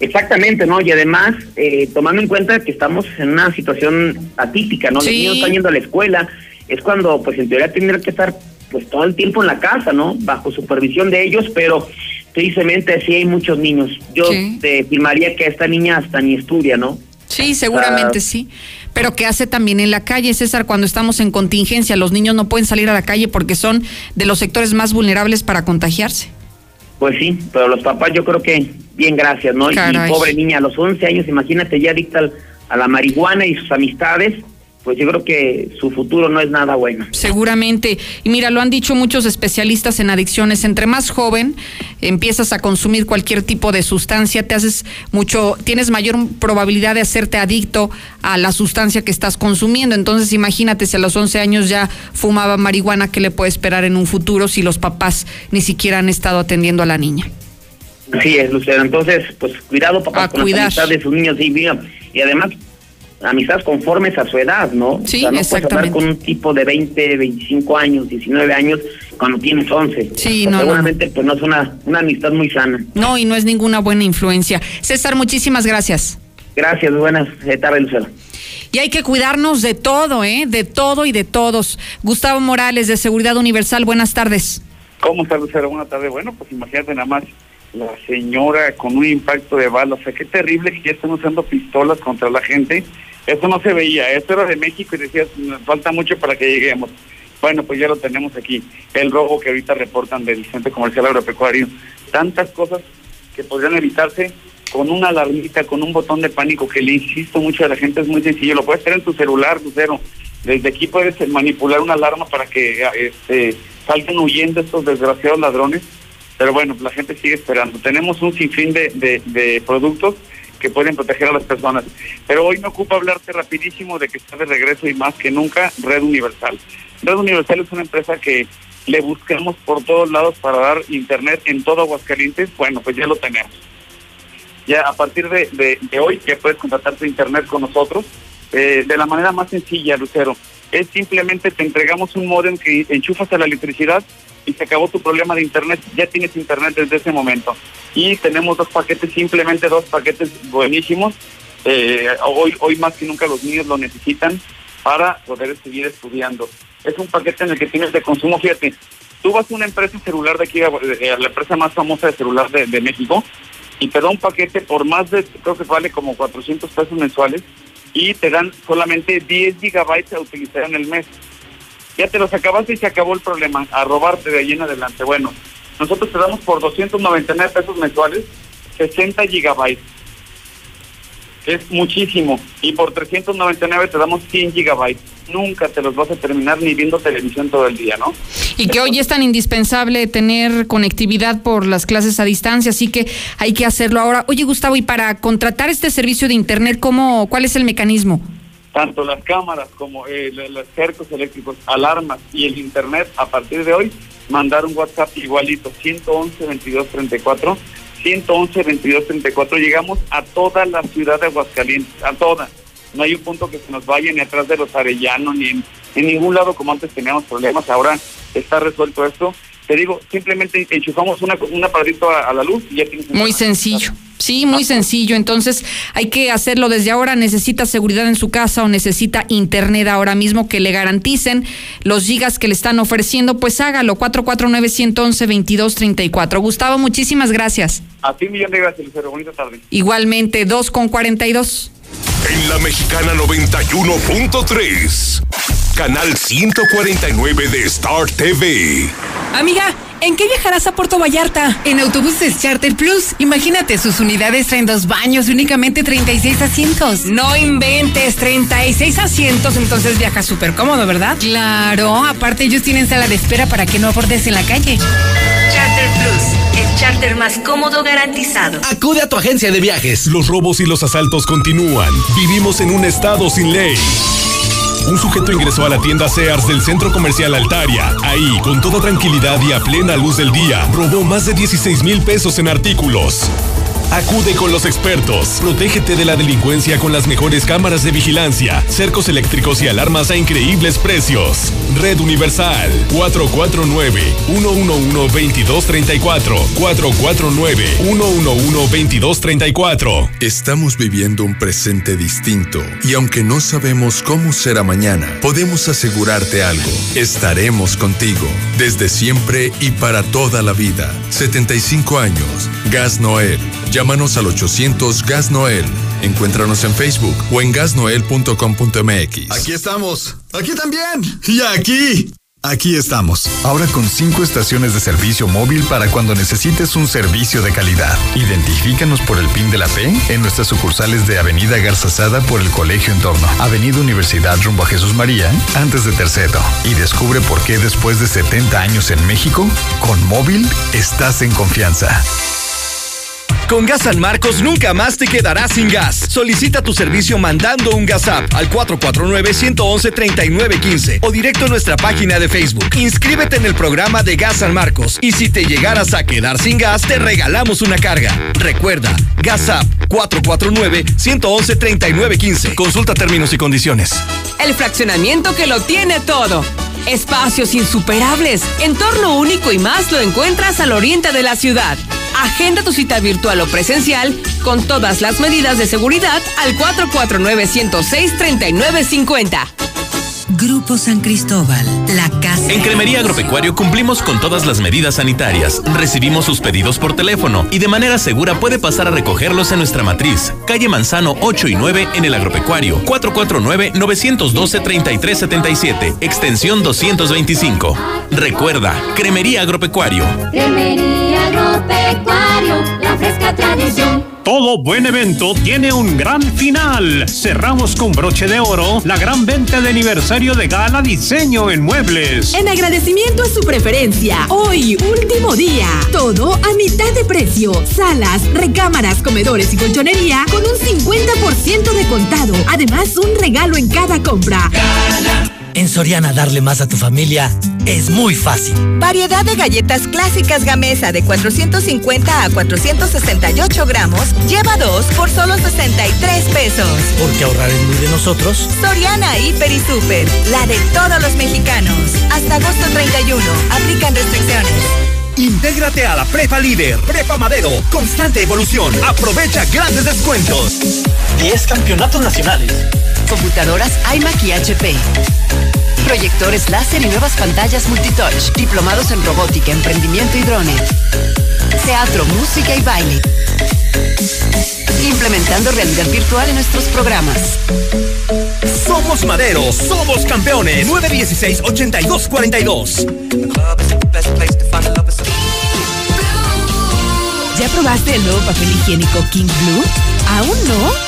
S3: Exactamente, ¿no? Y además, eh, tomando en cuenta que estamos en una situación atípica, ¿no? Los niños están yendo a la escuela, es cuando, pues, en teoría tendría que estar, pues, todo el tiempo en la casa, ¿no? Bajo supervisión de ellos, pero tristemente sí hay muchos niños. Yo te afirmaría que esta niña hasta ni estudia, ¿no?
S2: Sí, seguramente sí. Pero ¿qué hace también en la calle, César, cuando estamos en contingencia? Los niños no pueden salir a la calle porque son de los sectores más vulnerables para contagiarse.
S3: Pues sí, pero los papás yo creo que bien gracias, ¿no? Y pobre niña, a los 11 años, imagínate ya adicta a la marihuana y sus amistades, pues yo creo que su futuro no es nada bueno.
S2: Seguramente. Y mira, lo han dicho muchos especialistas en adicciones. Entre más joven empiezas a consumir cualquier tipo de sustancia, te haces mucho, tienes mayor probabilidad de hacerte adicto a la sustancia que estás consumiendo. Entonces, imagínate si a los 11 años ya fumaba marihuana, ¿qué le puede esperar en un futuro si los papás ni siquiera han estado atendiendo a la niña?
S3: Así es, Lucero. Entonces, pues cuidado, papá, con la de sus niños. Y, y además, amistades conformes a su edad, ¿no?
S2: Sí,
S3: o sea, no
S2: puedes
S3: hablar con un tipo de 20, 25 años, 19 años cuando tienes 11.
S2: Sí,
S3: no,
S2: seguramente
S3: pues no es una, una amistad muy sana.
S2: No, y no es ninguna buena influencia. César, muchísimas gracias.
S3: Gracias, buenas tardes, Lucero.
S2: Y hay que cuidarnos de todo, ¿eh? De todo y de todos. Gustavo Morales, de Seguridad Universal, buenas tardes.
S50: ¿Cómo está, Lucero? Buenas tardes. Bueno, pues imagínate nada más la señora con un impacto de bala. O sea, qué terrible que ya estén usando pistolas contra la gente eso no se veía, eso era de México y decías, falta mucho para que lleguemos. Bueno, pues ya lo tenemos aquí, el robo que ahorita reportan del Centro Comercial Agropecuario. Tantas cosas que podrían evitarse con una alarmita, con un botón de pánico que le insisto mucho a la gente, es muy sencillo, lo puedes tener en tu celular, Lucero. Desde aquí puedes manipular una alarma para que este, salgan huyendo estos desgraciados ladrones. Pero bueno, la gente sigue esperando. Tenemos un sinfín de, de, de productos que pueden proteger a las personas. Pero hoy me ocupa hablarte rapidísimo de que está de regreso y más que nunca Red Universal. Red Universal es una empresa que le buscamos por todos lados para dar internet en todo Aguascalientes. Bueno, pues ya lo tenemos. Ya a partir de, hoy ya puedes contratar tu internet con nosotros eh, de la manera más sencilla, Lucero. Es simplemente te entregamos un modem que enchufas a la electricidad y se acabó tu problema de internet. Ya tienes internet desde ese momento. y tenemos dos paquetes, simplemente dos paquetes buenísimos. Eh, hoy, hoy más que nunca los niños lo necesitan para poder seguir estudiando. Es un paquete en el que tienes de consumo, fíjate, tú vas a una empresa celular de aquí, a la empresa más famosa de celular de, de México, y te da un paquete por más de, creo que vale como 400 pesos mensuales, y te dan solamente 10 gigabytes a utilizar en el mes. Ya te los acabaste y se acabó el problema, a robarte de ahí en adelante. Bueno, nosotros te damos por 299 pesos mensuales 60 gigabytes. Es muchísimo. Y por 399 te damos 100 gigabytes. Nunca te los vas a terminar ni viendo televisión todo el día, ¿no?
S2: Y que hoy es tan indispensable tener conectividad por las clases a distancia, así que hay que hacerlo ahora. Oye, Gustavo, y para contratar este servicio de Internet, ¿cómo, ¿cuál es el mecanismo?
S50: Tanto las cámaras como eh, los cercos eléctricos, alarmas y el Internet, a partir de hoy, mandar un WhatsApp igualito, 111 22 34 111 22 34 llegamos a toda la ciudad de Aguascalientes, a toda. No hay un punto que se nos vaya ni atrás de los arellanos, ni en, ningún lado como antes teníamos problemas. Ahora está resuelto esto. Te digo, simplemente enchufamos una, un aparatito a, la luz y ya tienes...
S2: Muy sencillo. Sí, muy sencillo. Entonces hay que hacerlo desde ahora. Necesita seguridad en su casa o necesita internet ahora mismo que le garanticen los gigas que le están ofreciendo. Pues hágalo. 449-111-2234. Gustavo, muchísimas gracias.
S50: A ti, millón de gracias, Lucero. Bonita tarde.
S2: Igualmente, 2 con 42.
S42: En la mexicana 91.3. Canal 149 de Star TV.
S46: Amiga. ¿En qué viajarás a Puerto Vallarta?
S35: En autobuses Charter Plus. Imagínate, sus unidades traen dos baños y únicamente 36 asientos.
S46: No inventes, 36 asientos, entonces viajas súper cómodo, ¿verdad?
S35: Claro, aparte ellos tienen sala de espera para que no abordes en la calle.
S30: Charter Plus, el charter más cómodo garantizado.
S32: Acude a tu agencia de viajes.
S42: Los robos y los asaltos continúan. Vivimos en un estado sin ley. Un sujeto ingresó a la tienda Sears del centro comercial Altaria. Ahí, con toda tranquilidad y a plena luz del día, robó más de 16 mil pesos en artículos. Acude con los expertos. Protégete de la delincuencia con las mejores cámaras de vigilancia, cercos eléctricos y alarmas a increíbles precios. Red Universal 449-111-2234. 449-111-2234.
S51: Estamos viviendo un presente distinto y aunque no sabemos cómo será mañana, podemos asegurarte algo. Estaremos contigo desde siempre y para toda la vida. 75 años. Gas Noel. Llámanos al 800 Gas Noel. Encuéntranos en Facebook o en gasnoel.com.mx.
S52: Aquí estamos. Aquí también. Y aquí. Aquí estamos, ahora con cinco estaciones de servicio móvil para cuando necesites un servicio de calidad. Identifícanos por el PIN de la P en nuestras sucursales de Avenida Garzazada por el Colegio Entorno, Avenida Universidad rumbo a Jesús María, antes de Tercero. Y descubre por qué después de 70 años en México, con móvil estás en confianza.
S40: Con Gas San Marcos nunca más te quedarás sin gas. Solicita tu servicio mandando un gas app al 449-111-3915 o directo a nuestra página de Facebook. Inscríbete en el programa de Gas San Marcos y si te llegaras a quedar sin gas, te regalamos una carga. Recuerda, Gas App 449-111-3915. Consulta términos y condiciones.
S46: El fraccionamiento que lo tiene todo. Espacios insuperables, entorno único y más lo encuentras al oriente de la ciudad. Agenda tu cita virtual o presencial con todas las medidas de seguridad al 449-106-3950.
S35: Grupo San Cristóbal, la casa.
S32: En Cremería Agropecuario cumplimos con todas las medidas sanitarias. Recibimos sus pedidos por teléfono y de manera segura puede pasar a recogerlos en nuestra matriz. Calle Manzano 8 y 9 en el Agropecuario. 449-912-3377. Extensión 225. Recuerda, Cremería Agropecuario.
S53: Cremería Agropecuario, la fresca tradición.
S54: Todo buen evento tiene un gran final. Cerramos con broche de oro la gran venta de aniversario de Gala Diseño en Muebles.
S55: En agradecimiento a su preferencia, hoy último día. Todo a mitad de precio. Salas, recámaras, comedores y colchonería con un 50% de contado. Además, un regalo en cada compra.
S44: En Soriana darle más a tu familia es muy fácil.
S23: Variedad de galletas clásicas Gamesa de 450 a 468 gramos. Lleva dos por solo 63 pesos.
S44: Porque ahorrar es muy de nosotros.
S23: Soriana Hiper y Super. La de todos los mexicanos. Hasta agosto 31. Aplican restricciones.
S40: Intégrate a la Prepa Líder, Prepa Madero, constante evolución. Aprovecha grandes descuentos.
S56: 10 campeonatos nacionales.
S57: Computadoras iMac y HP. Proyectores láser y nuevas pantallas multitouch. Diplomados en robótica, emprendimiento y drones. Teatro, música y baile. Implementando realidad virtual en nuestros programas.
S40: Somos Madero, somos campeones. 916-8242.
S58: ¿Ya probaste el nuevo papel higiénico King Blue? ¿Aún no?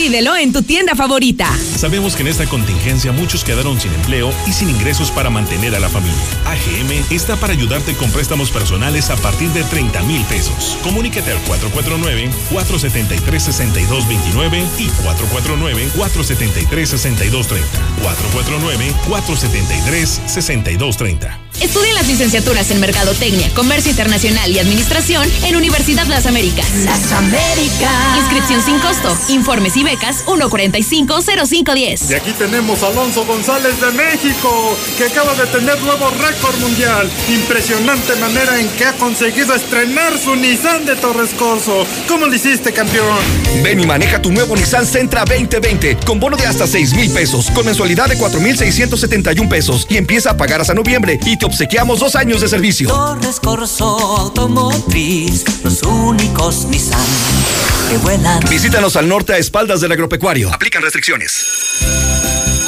S58: Pídelo en tu tienda favorita.
S42: Sabemos que en esta contingencia muchos quedaron sin empleo y sin ingresos para mantener a la familia. AGM está para ayudarte con préstamos personales a partir de 30 mil pesos. Comunícate al 449-473-6229 y 449-473-6230. 449-473-6230.
S59: Estudia las licenciaturas en Mercadotecnia, Comercio Internacional y Administración en Universidad Las Américas.
S60: Las Américas.
S59: Inscripción sin costo. Informes y becas 1450510.
S61: Y aquí tenemos a Alonso González de México, que acaba de tener nuevo récord mundial. Impresionante manera en que ha conseguido estrenar su Nissan de Torres Corso. ¿Cómo lo hiciste, campeón?
S40: Ven y maneja tu nuevo Nissan Sentra 2020 con bono de hasta 6 mil pesos, con mensualidad de 4,671 pesos y empieza a pagar hasta noviembre y te obsequiamos dos años de servicio.
S62: Torres Corso Automotriz, los únicos Nissan que vuelan.
S40: Visítanos al norte a espaldas del agropecuario. Aplican restricciones.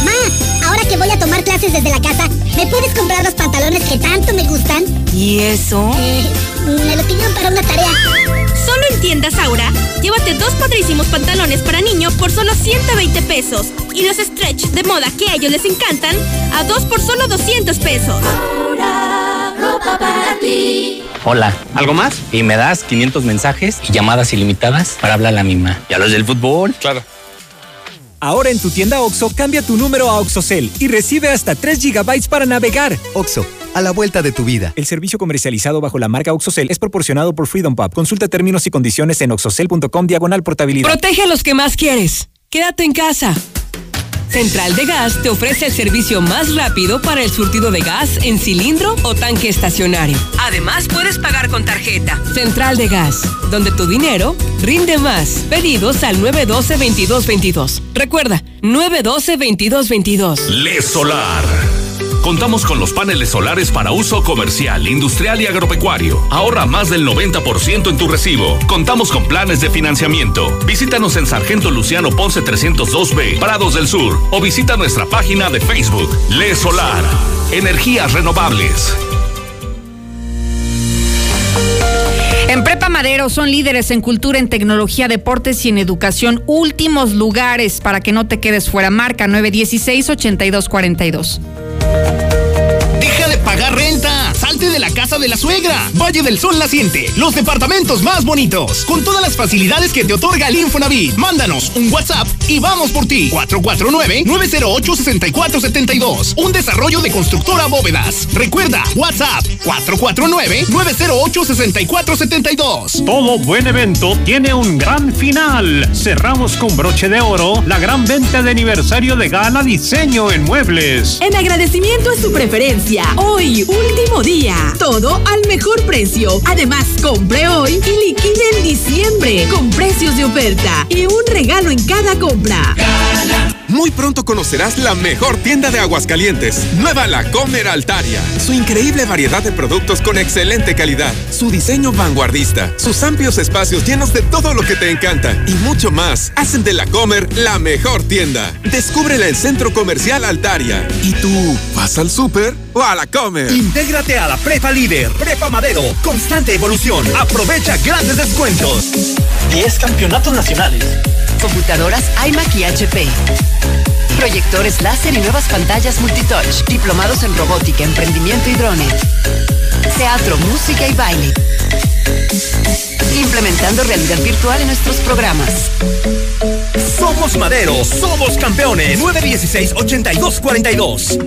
S63: Ma, ahora que voy a tomar clases desde la casa, ¿me puedes comprar los pantalones que tanto me gustan?
S58: ¿Y eso?
S63: Eh, me lo pidieron para una tarea.
S64: Tiendas Aura, llévate dos padrísimos pantalones para niño por solo 120 pesos y los stretch de moda que a ellos les encantan a dos por solo 200 pesos.
S60: ropa para ti.
S65: Hola. ¿Algo más? Y me das 500 mensajes y llamadas ilimitadas para hablar a la misma. ¿Y a los del fútbol? Claro.
S44: Ahora en tu tienda OXO, cambia tu número a OXOCEL y recibe hasta 3 GB para navegar.
S52: OXO, a la vuelta de tu vida.
S44: El servicio comercializado bajo la marca OXOCEL es proporcionado por Freedom Pub. Consulta términos y condiciones en oxocel.com diagonal portabilidad.
S46: Protege a los que más quieres. Quédate en casa. Central de Gas te ofrece el servicio más rápido para el surtido de gas en cilindro o tanque estacionario. Además, puedes pagar con tarjeta. Central de Gas, donde tu dinero rinde más. Pedidos al 912-2222. Recuerda, 912-2222.
S42: Le Solar. Contamos con los paneles solares para uso comercial, industrial y agropecuario. Ahorra más del 90% en tu recibo. Contamos con planes de financiamiento. Visítanos en Sargento Luciano Ponce 302B, Prados del Sur, o visita nuestra página de Facebook, Le Solar. Energías renovables.
S2: En Prepa Madero son líderes en cultura, en tecnología, deportes y en educación. Últimos lugares para que no te quedes fuera. Marca 916-8242.
S66: De la casa de la suegra. Valle del Sol Naciente. Los departamentos más bonitos. Con todas las facilidades que te otorga el Infonavit. Mándanos un WhatsApp y vamos por ti. 449-908-6472. Un desarrollo de constructora bóvedas. Recuerda, WhatsApp 449-908-6472.
S54: Todo buen evento tiene un gran final. Cerramos con broche de oro la gran venta de aniversario de Gala Diseño en Muebles.
S58: En agradecimiento a su preferencia, hoy, último día, todo al mejor precio. Además, compre hoy y liquide en diciembre con precios de oferta y un regalo en cada compra.
S19: Muy pronto conocerás la mejor tienda de Aguascalientes, Nueva La Comer Altaria. Su increíble variedad de productos con excelente calidad, su diseño vanguardista, sus amplios espacios llenos de todo lo que te encanta y mucho más hacen de La Comer la mejor tienda. Descúbrela en Centro Comercial Altaria. ¿Y tú vas al súper o a La Comer?
S40: Intégrate a la Prepa Líder, Prepa Madero, constante evolución. Aprovecha grandes descuentos.
S56: 10 campeonatos nacionales.
S57: Computadoras iMac y HP. Proyectores láser y nuevas pantallas multitouch. Diplomados en robótica, emprendimiento y drones. Teatro, música y baile. Implementando realidad virtual en nuestros programas.
S40: Somos Madero, somos campeones. 916-8242.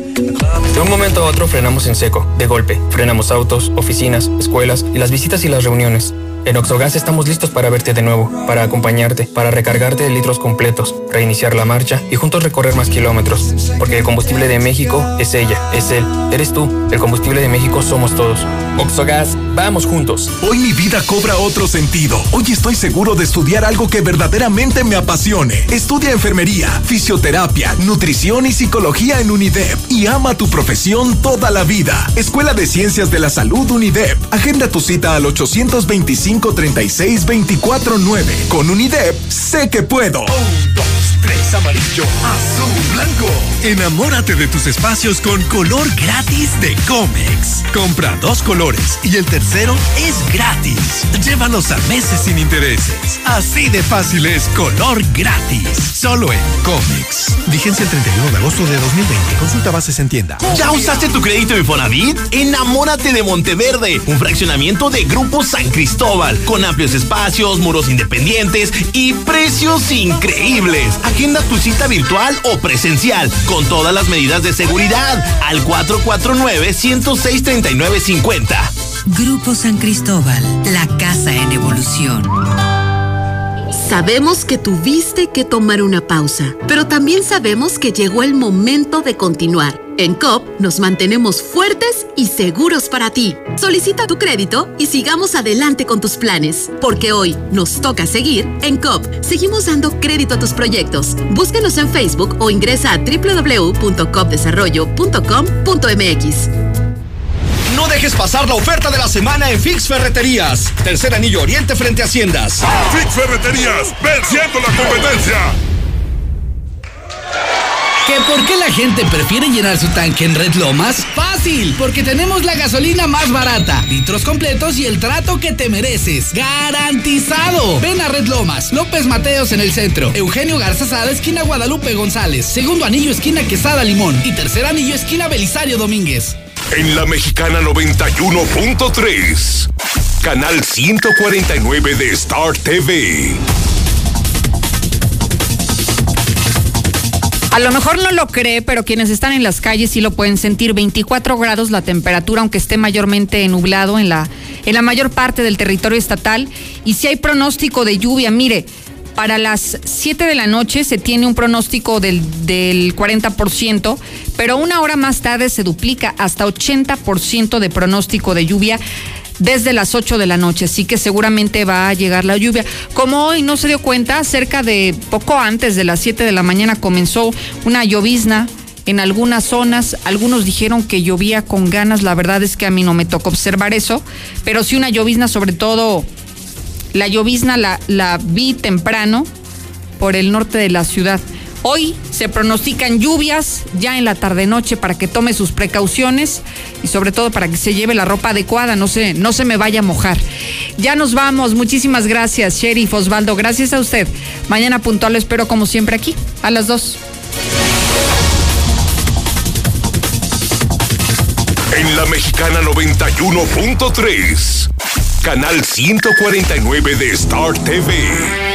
S67: De un momento a otro frenamos en seco, de golpe. Frenamos autos, oficinas, escuelas y las visitas y las reuniones.
S66: En Oxogas estamos listos para verte de nuevo, para acompañarte, para recargarte de litros completos, reiniciar la marcha y juntos recorrer más kilómetros. Porque el combustible de México es ella, es él, eres tú. El combustible de México somos todos. Oxogas, vamos juntos.
S1: Hoy mi vida cobra otro sentido. Hoy estoy seguro de estudiar algo que verdaderamente me apasione. Estudia enfermería, fisioterapia, nutrición y psicología en UNIDEP y ama tu profesión toda la vida. Escuela de Ciencias de la Salud UNIDEP. Agenda tu cita al 825 36 24 9. Con UNIDEP, sé que puedo. Amarillo, azul, blanco. Enamórate de tus espacios con color gratis de Comex. Compra dos colores y el tercero es gratis. Llévalos a meses sin intereses. Así de fácil es color gratis. Solo en Comex. Vigencia el 31 de agosto de 2020. Consulta bases en tienda.
S68: ¿Ya usaste tu crédito Infonavit? Enamórate de Monteverde, un fraccionamiento de Grupo San Cristóbal, con amplios espacios, muros independientes y precios increíbles. Agenda tu cita virtual o presencial, con todas las medidas de seguridad, al 449-106-3950.
S69: Grupo San Cristóbal, la casa en evolución.
S64: Sabemos que tuviste que tomar una pausa, pero también sabemos que llegó el momento de continuar. En COP nos mantenemos fuertes y seguros para ti. Solicita tu crédito y sigamos adelante con tus planes, porque hoy nos toca seguir en COP. Seguimos dando crédito a tus proyectos. Búscanos en Facebook o ingresa a www.copdesarrollo.com.mx.
S40: No dejes pasar la oferta de la semana en Fix Ferreterías. Tercer anillo oriente frente a Haciendas.
S70: Fix Ferreterías, venciendo la competencia.
S30: ¿Que por qué la gente prefiere llenar su tanque en Red Lomas? Fácil, porque tenemos la gasolina más barata, litros completos y el trato que te mereces. ¡Garantizado! Ven a Red Lomas, López Mateos en el centro, Eugenio Garza Sada, esquina Guadalupe González, segundo anillo, esquina Quesada Limón y tercer anillo, esquina Belisario Domínguez.
S1: En la Mexicana 91.3, canal 149 de Star TV.
S2: A lo mejor no lo cree, pero quienes están en las calles sí lo pueden sentir. 24 grados la temperatura, aunque esté mayormente nublado en la, en la mayor parte del territorio estatal. Y si hay pronóstico de lluvia, mire, para las 7 de la noche se tiene un pronóstico del, del 40%, pero una hora más tarde se duplica hasta 80% de pronóstico de lluvia desde las 8 de la noche, así que seguramente va a llegar la lluvia. Como hoy no se dio cuenta, cerca de poco antes de las 7 de la mañana comenzó una llovizna en algunas zonas. Algunos dijeron que llovía con ganas, la verdad es que a mí no me tocó observar eso, pero sí una llovizna, sobre todo la llovizna la, la vi temprano por el norte de la ciudad. Hoy se pronostican lluvias ya en la tarde-noche para que tome sus precauciones y sobre todo para que se lleve la ropa adecuada, no se, no se me vaya a mojar. Ya nos vamos, muchísimas gracias, Sheriff Osvaldo, gracias a usted. Mañana puntual lo espero como siempre aquí, a las dos.
S1: En la Mexicana 91.3, canal 149 de Star TV.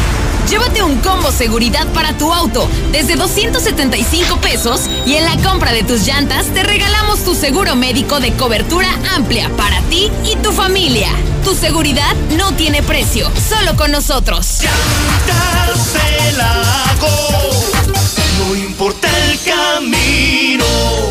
S46: Llévate un combo seguridad para tu auto desde 275 pesos y en la compra de tus llantas te regalamos tu seguro médico de cobertura amplia para ti y tu familia. Tu seguridad no tiene precio, solo con nosotros.
S71: Llantas Lago, no importa el camino.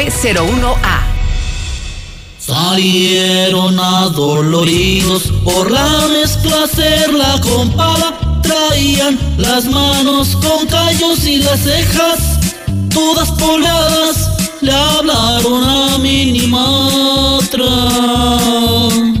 S35: de 201-510901A.
S71: Salieron adoloridos por la mezcla hacerla con pala. Traían las manos con callos y las cejas
S72: Todas pulgadas le hablaron a Minimatra. Y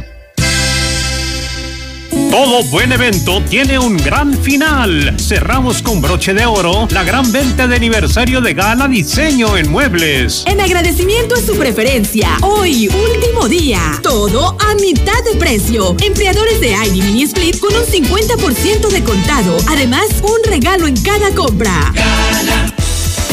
S54: Todo buen evento tiene un gran final. Cerramos con broche de oro la gran venta de aniversario de Gala Diseño en Muebles.
S23: En agradecimiento a su preferencia, hoy último día, todo a mitad de precio. Empleadores de ID Mini Split con un 50% de contado. Además, un regalo en cada compra.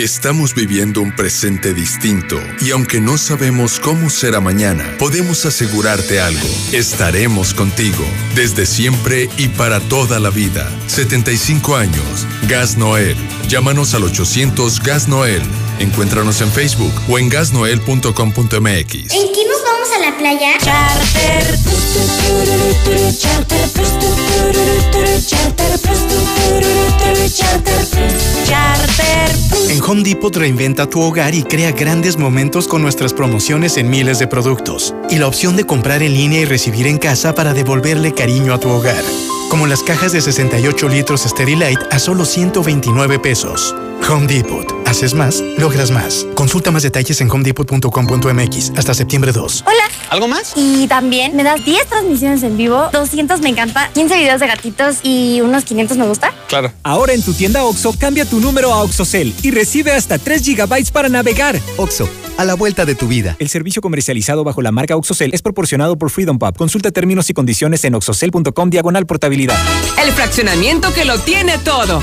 S51: Estamos viviendo un presente distinto y aunque no sabemos cómo será mañana, podemos asegurarte algo. Estaremos contigo desde siempre y para toda la vida. 75 años. Gas Noel. Llámanos al 800 Gas Noel. Encuéntranos en Facebook o en gasnoel.com.mx.
S4: ¿En qué nos vamos a la playa?
S72: Charter. Charter. Charter. Charter.
S24: En Home Depot reinventa tu hogar y crea grandes momentos con nuestras promociones en miles de productos. Y la opción de comprar en línea y recibir en casa para devolverle cariño a tu hogar. Como las cajas de 68 litros Sterilite a solo 129 pesos. Home Depot. Haces más, logras más. Consulta más detalles en homedepot.com.mx hasta septiembre 2.
S4: Hola.
S24: ¿Algo más?
S4: Y también me das 10 transmisiones en vivo, 200 me encanta, 15 videos de gatitos y unos 500 me gusta.
S44: Claro. Ahora en tu tienda OXO, cambia tu número a OXOCEL y recibe hasta 3 GB para navegar.
S73: OXO, a la vuelta de tu vida.
S44: El servicio comercializado bajo la marca OXOCEL es proporcionado por Freedom Pub. Consulta términos y condiciones en oxocel.com diagonal portabilidad.
S46: El fraccionamiento que lo tiene todo.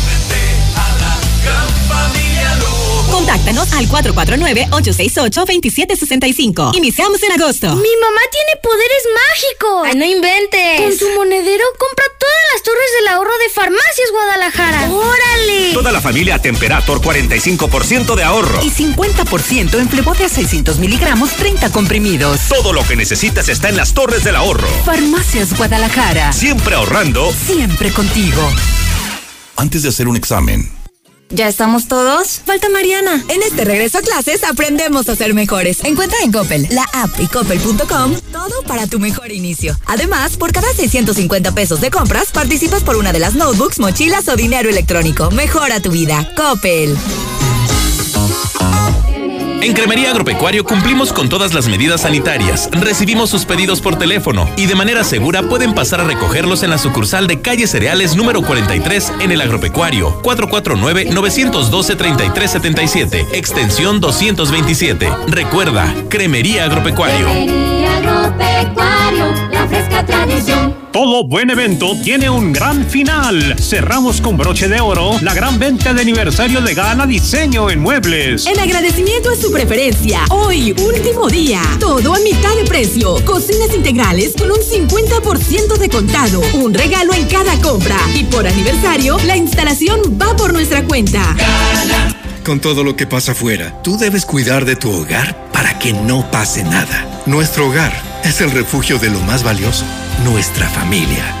S69: Contáctanos al 449-868-2765. Iniciamos en agosto.
S4: Mi mamá tiene poderes mágicos.
S69: Ay, no inventes.
S4: Con su monedero compra todas las torres del ahorro de Farmacias Guadalajara. ¡Órale!
S66: Toda la familia Temperator 45% de ahorro.
S35: Y 50% en flebote a 600 miligramos, 30 comprimidos.
S66: Todo lo que necesitas está en las torres del ahorro.
S35: Farmacias Guadalajara.
S66: Siempre ahorrando.
S35: Siempre contigo.
S74: Antes de hacer un examen,
S69: ¿Ya estamos todos?
S23: Falta Mariana. En este regreso a clases aprendemos a ser mejores. Encuentra en Coppel, la app y coppel.com todo para tu mejor inicio. Además, por cada 650 pesos de compras, participas por una de las notebooks, mochilas o dinero electrónico. Mejora tu vida. Coppel.
S32: En Cremería Agropecuario cumplimos con todas las medidas sanitarias. Recibimos sus pedidos por teléfono y de manera segura pueden pasar a recogerlos en la sucursal de calle Cereales número 43 en el Agropecuario 449-912-3377, extensión 227. Recuerda, Cremería Agropecuario.
S72: Agropecuario, la fresca tradición.
S54: Todo buen evento tiene un gran final. Cerramos con broche de oro la gran venta de aniversario de Gala Diseño en Muebles.
S23: En agradecimiento a su preferencia, hoy último día, todo a mitad de precio. Cocinas integrales con un 50% de contado, un regalo en cada compra. Y por aniversario, la instalación va por nuestra cuenta.
S75: Con todo lo que pasa afuera, tú debes cuidar de tu hogar para que no pase nada. Nuestro hogar es el refugio de lo más valioso, nuestra familia.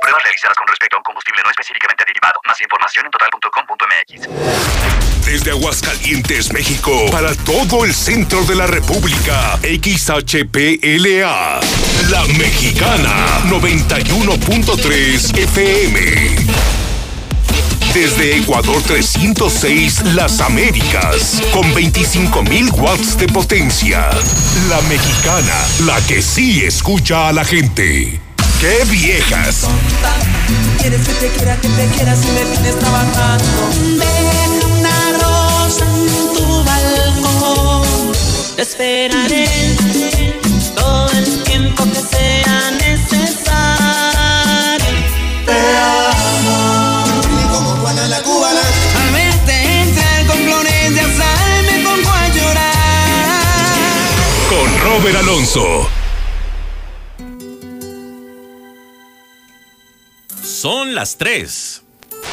S66: Pruebas realizadas con respecto a un combustible no específicamente derivado. Más información en total.com.mx.
S1: Desde Aguascalientes, México, para todo el centro de la República, XHPLA, La Mexicana, 91.3 FM. Desde Ecuador 306, Las Américas, con 25.000 watts de potencia. La Mexicana, la que sí escucha a la gente. ¡Qué viejas!
S64: Quieres que te quiera, que te quiera si me tienes trabajando. Deja una rosa en tu balcón. Te esperaré todo el tiempo que sea necesario. Te amo. Como Juana la cubana. Al verte entrar con flores de azahar me pongo a llorar.
S1: Con Robert Alonso.
S32: Son las 3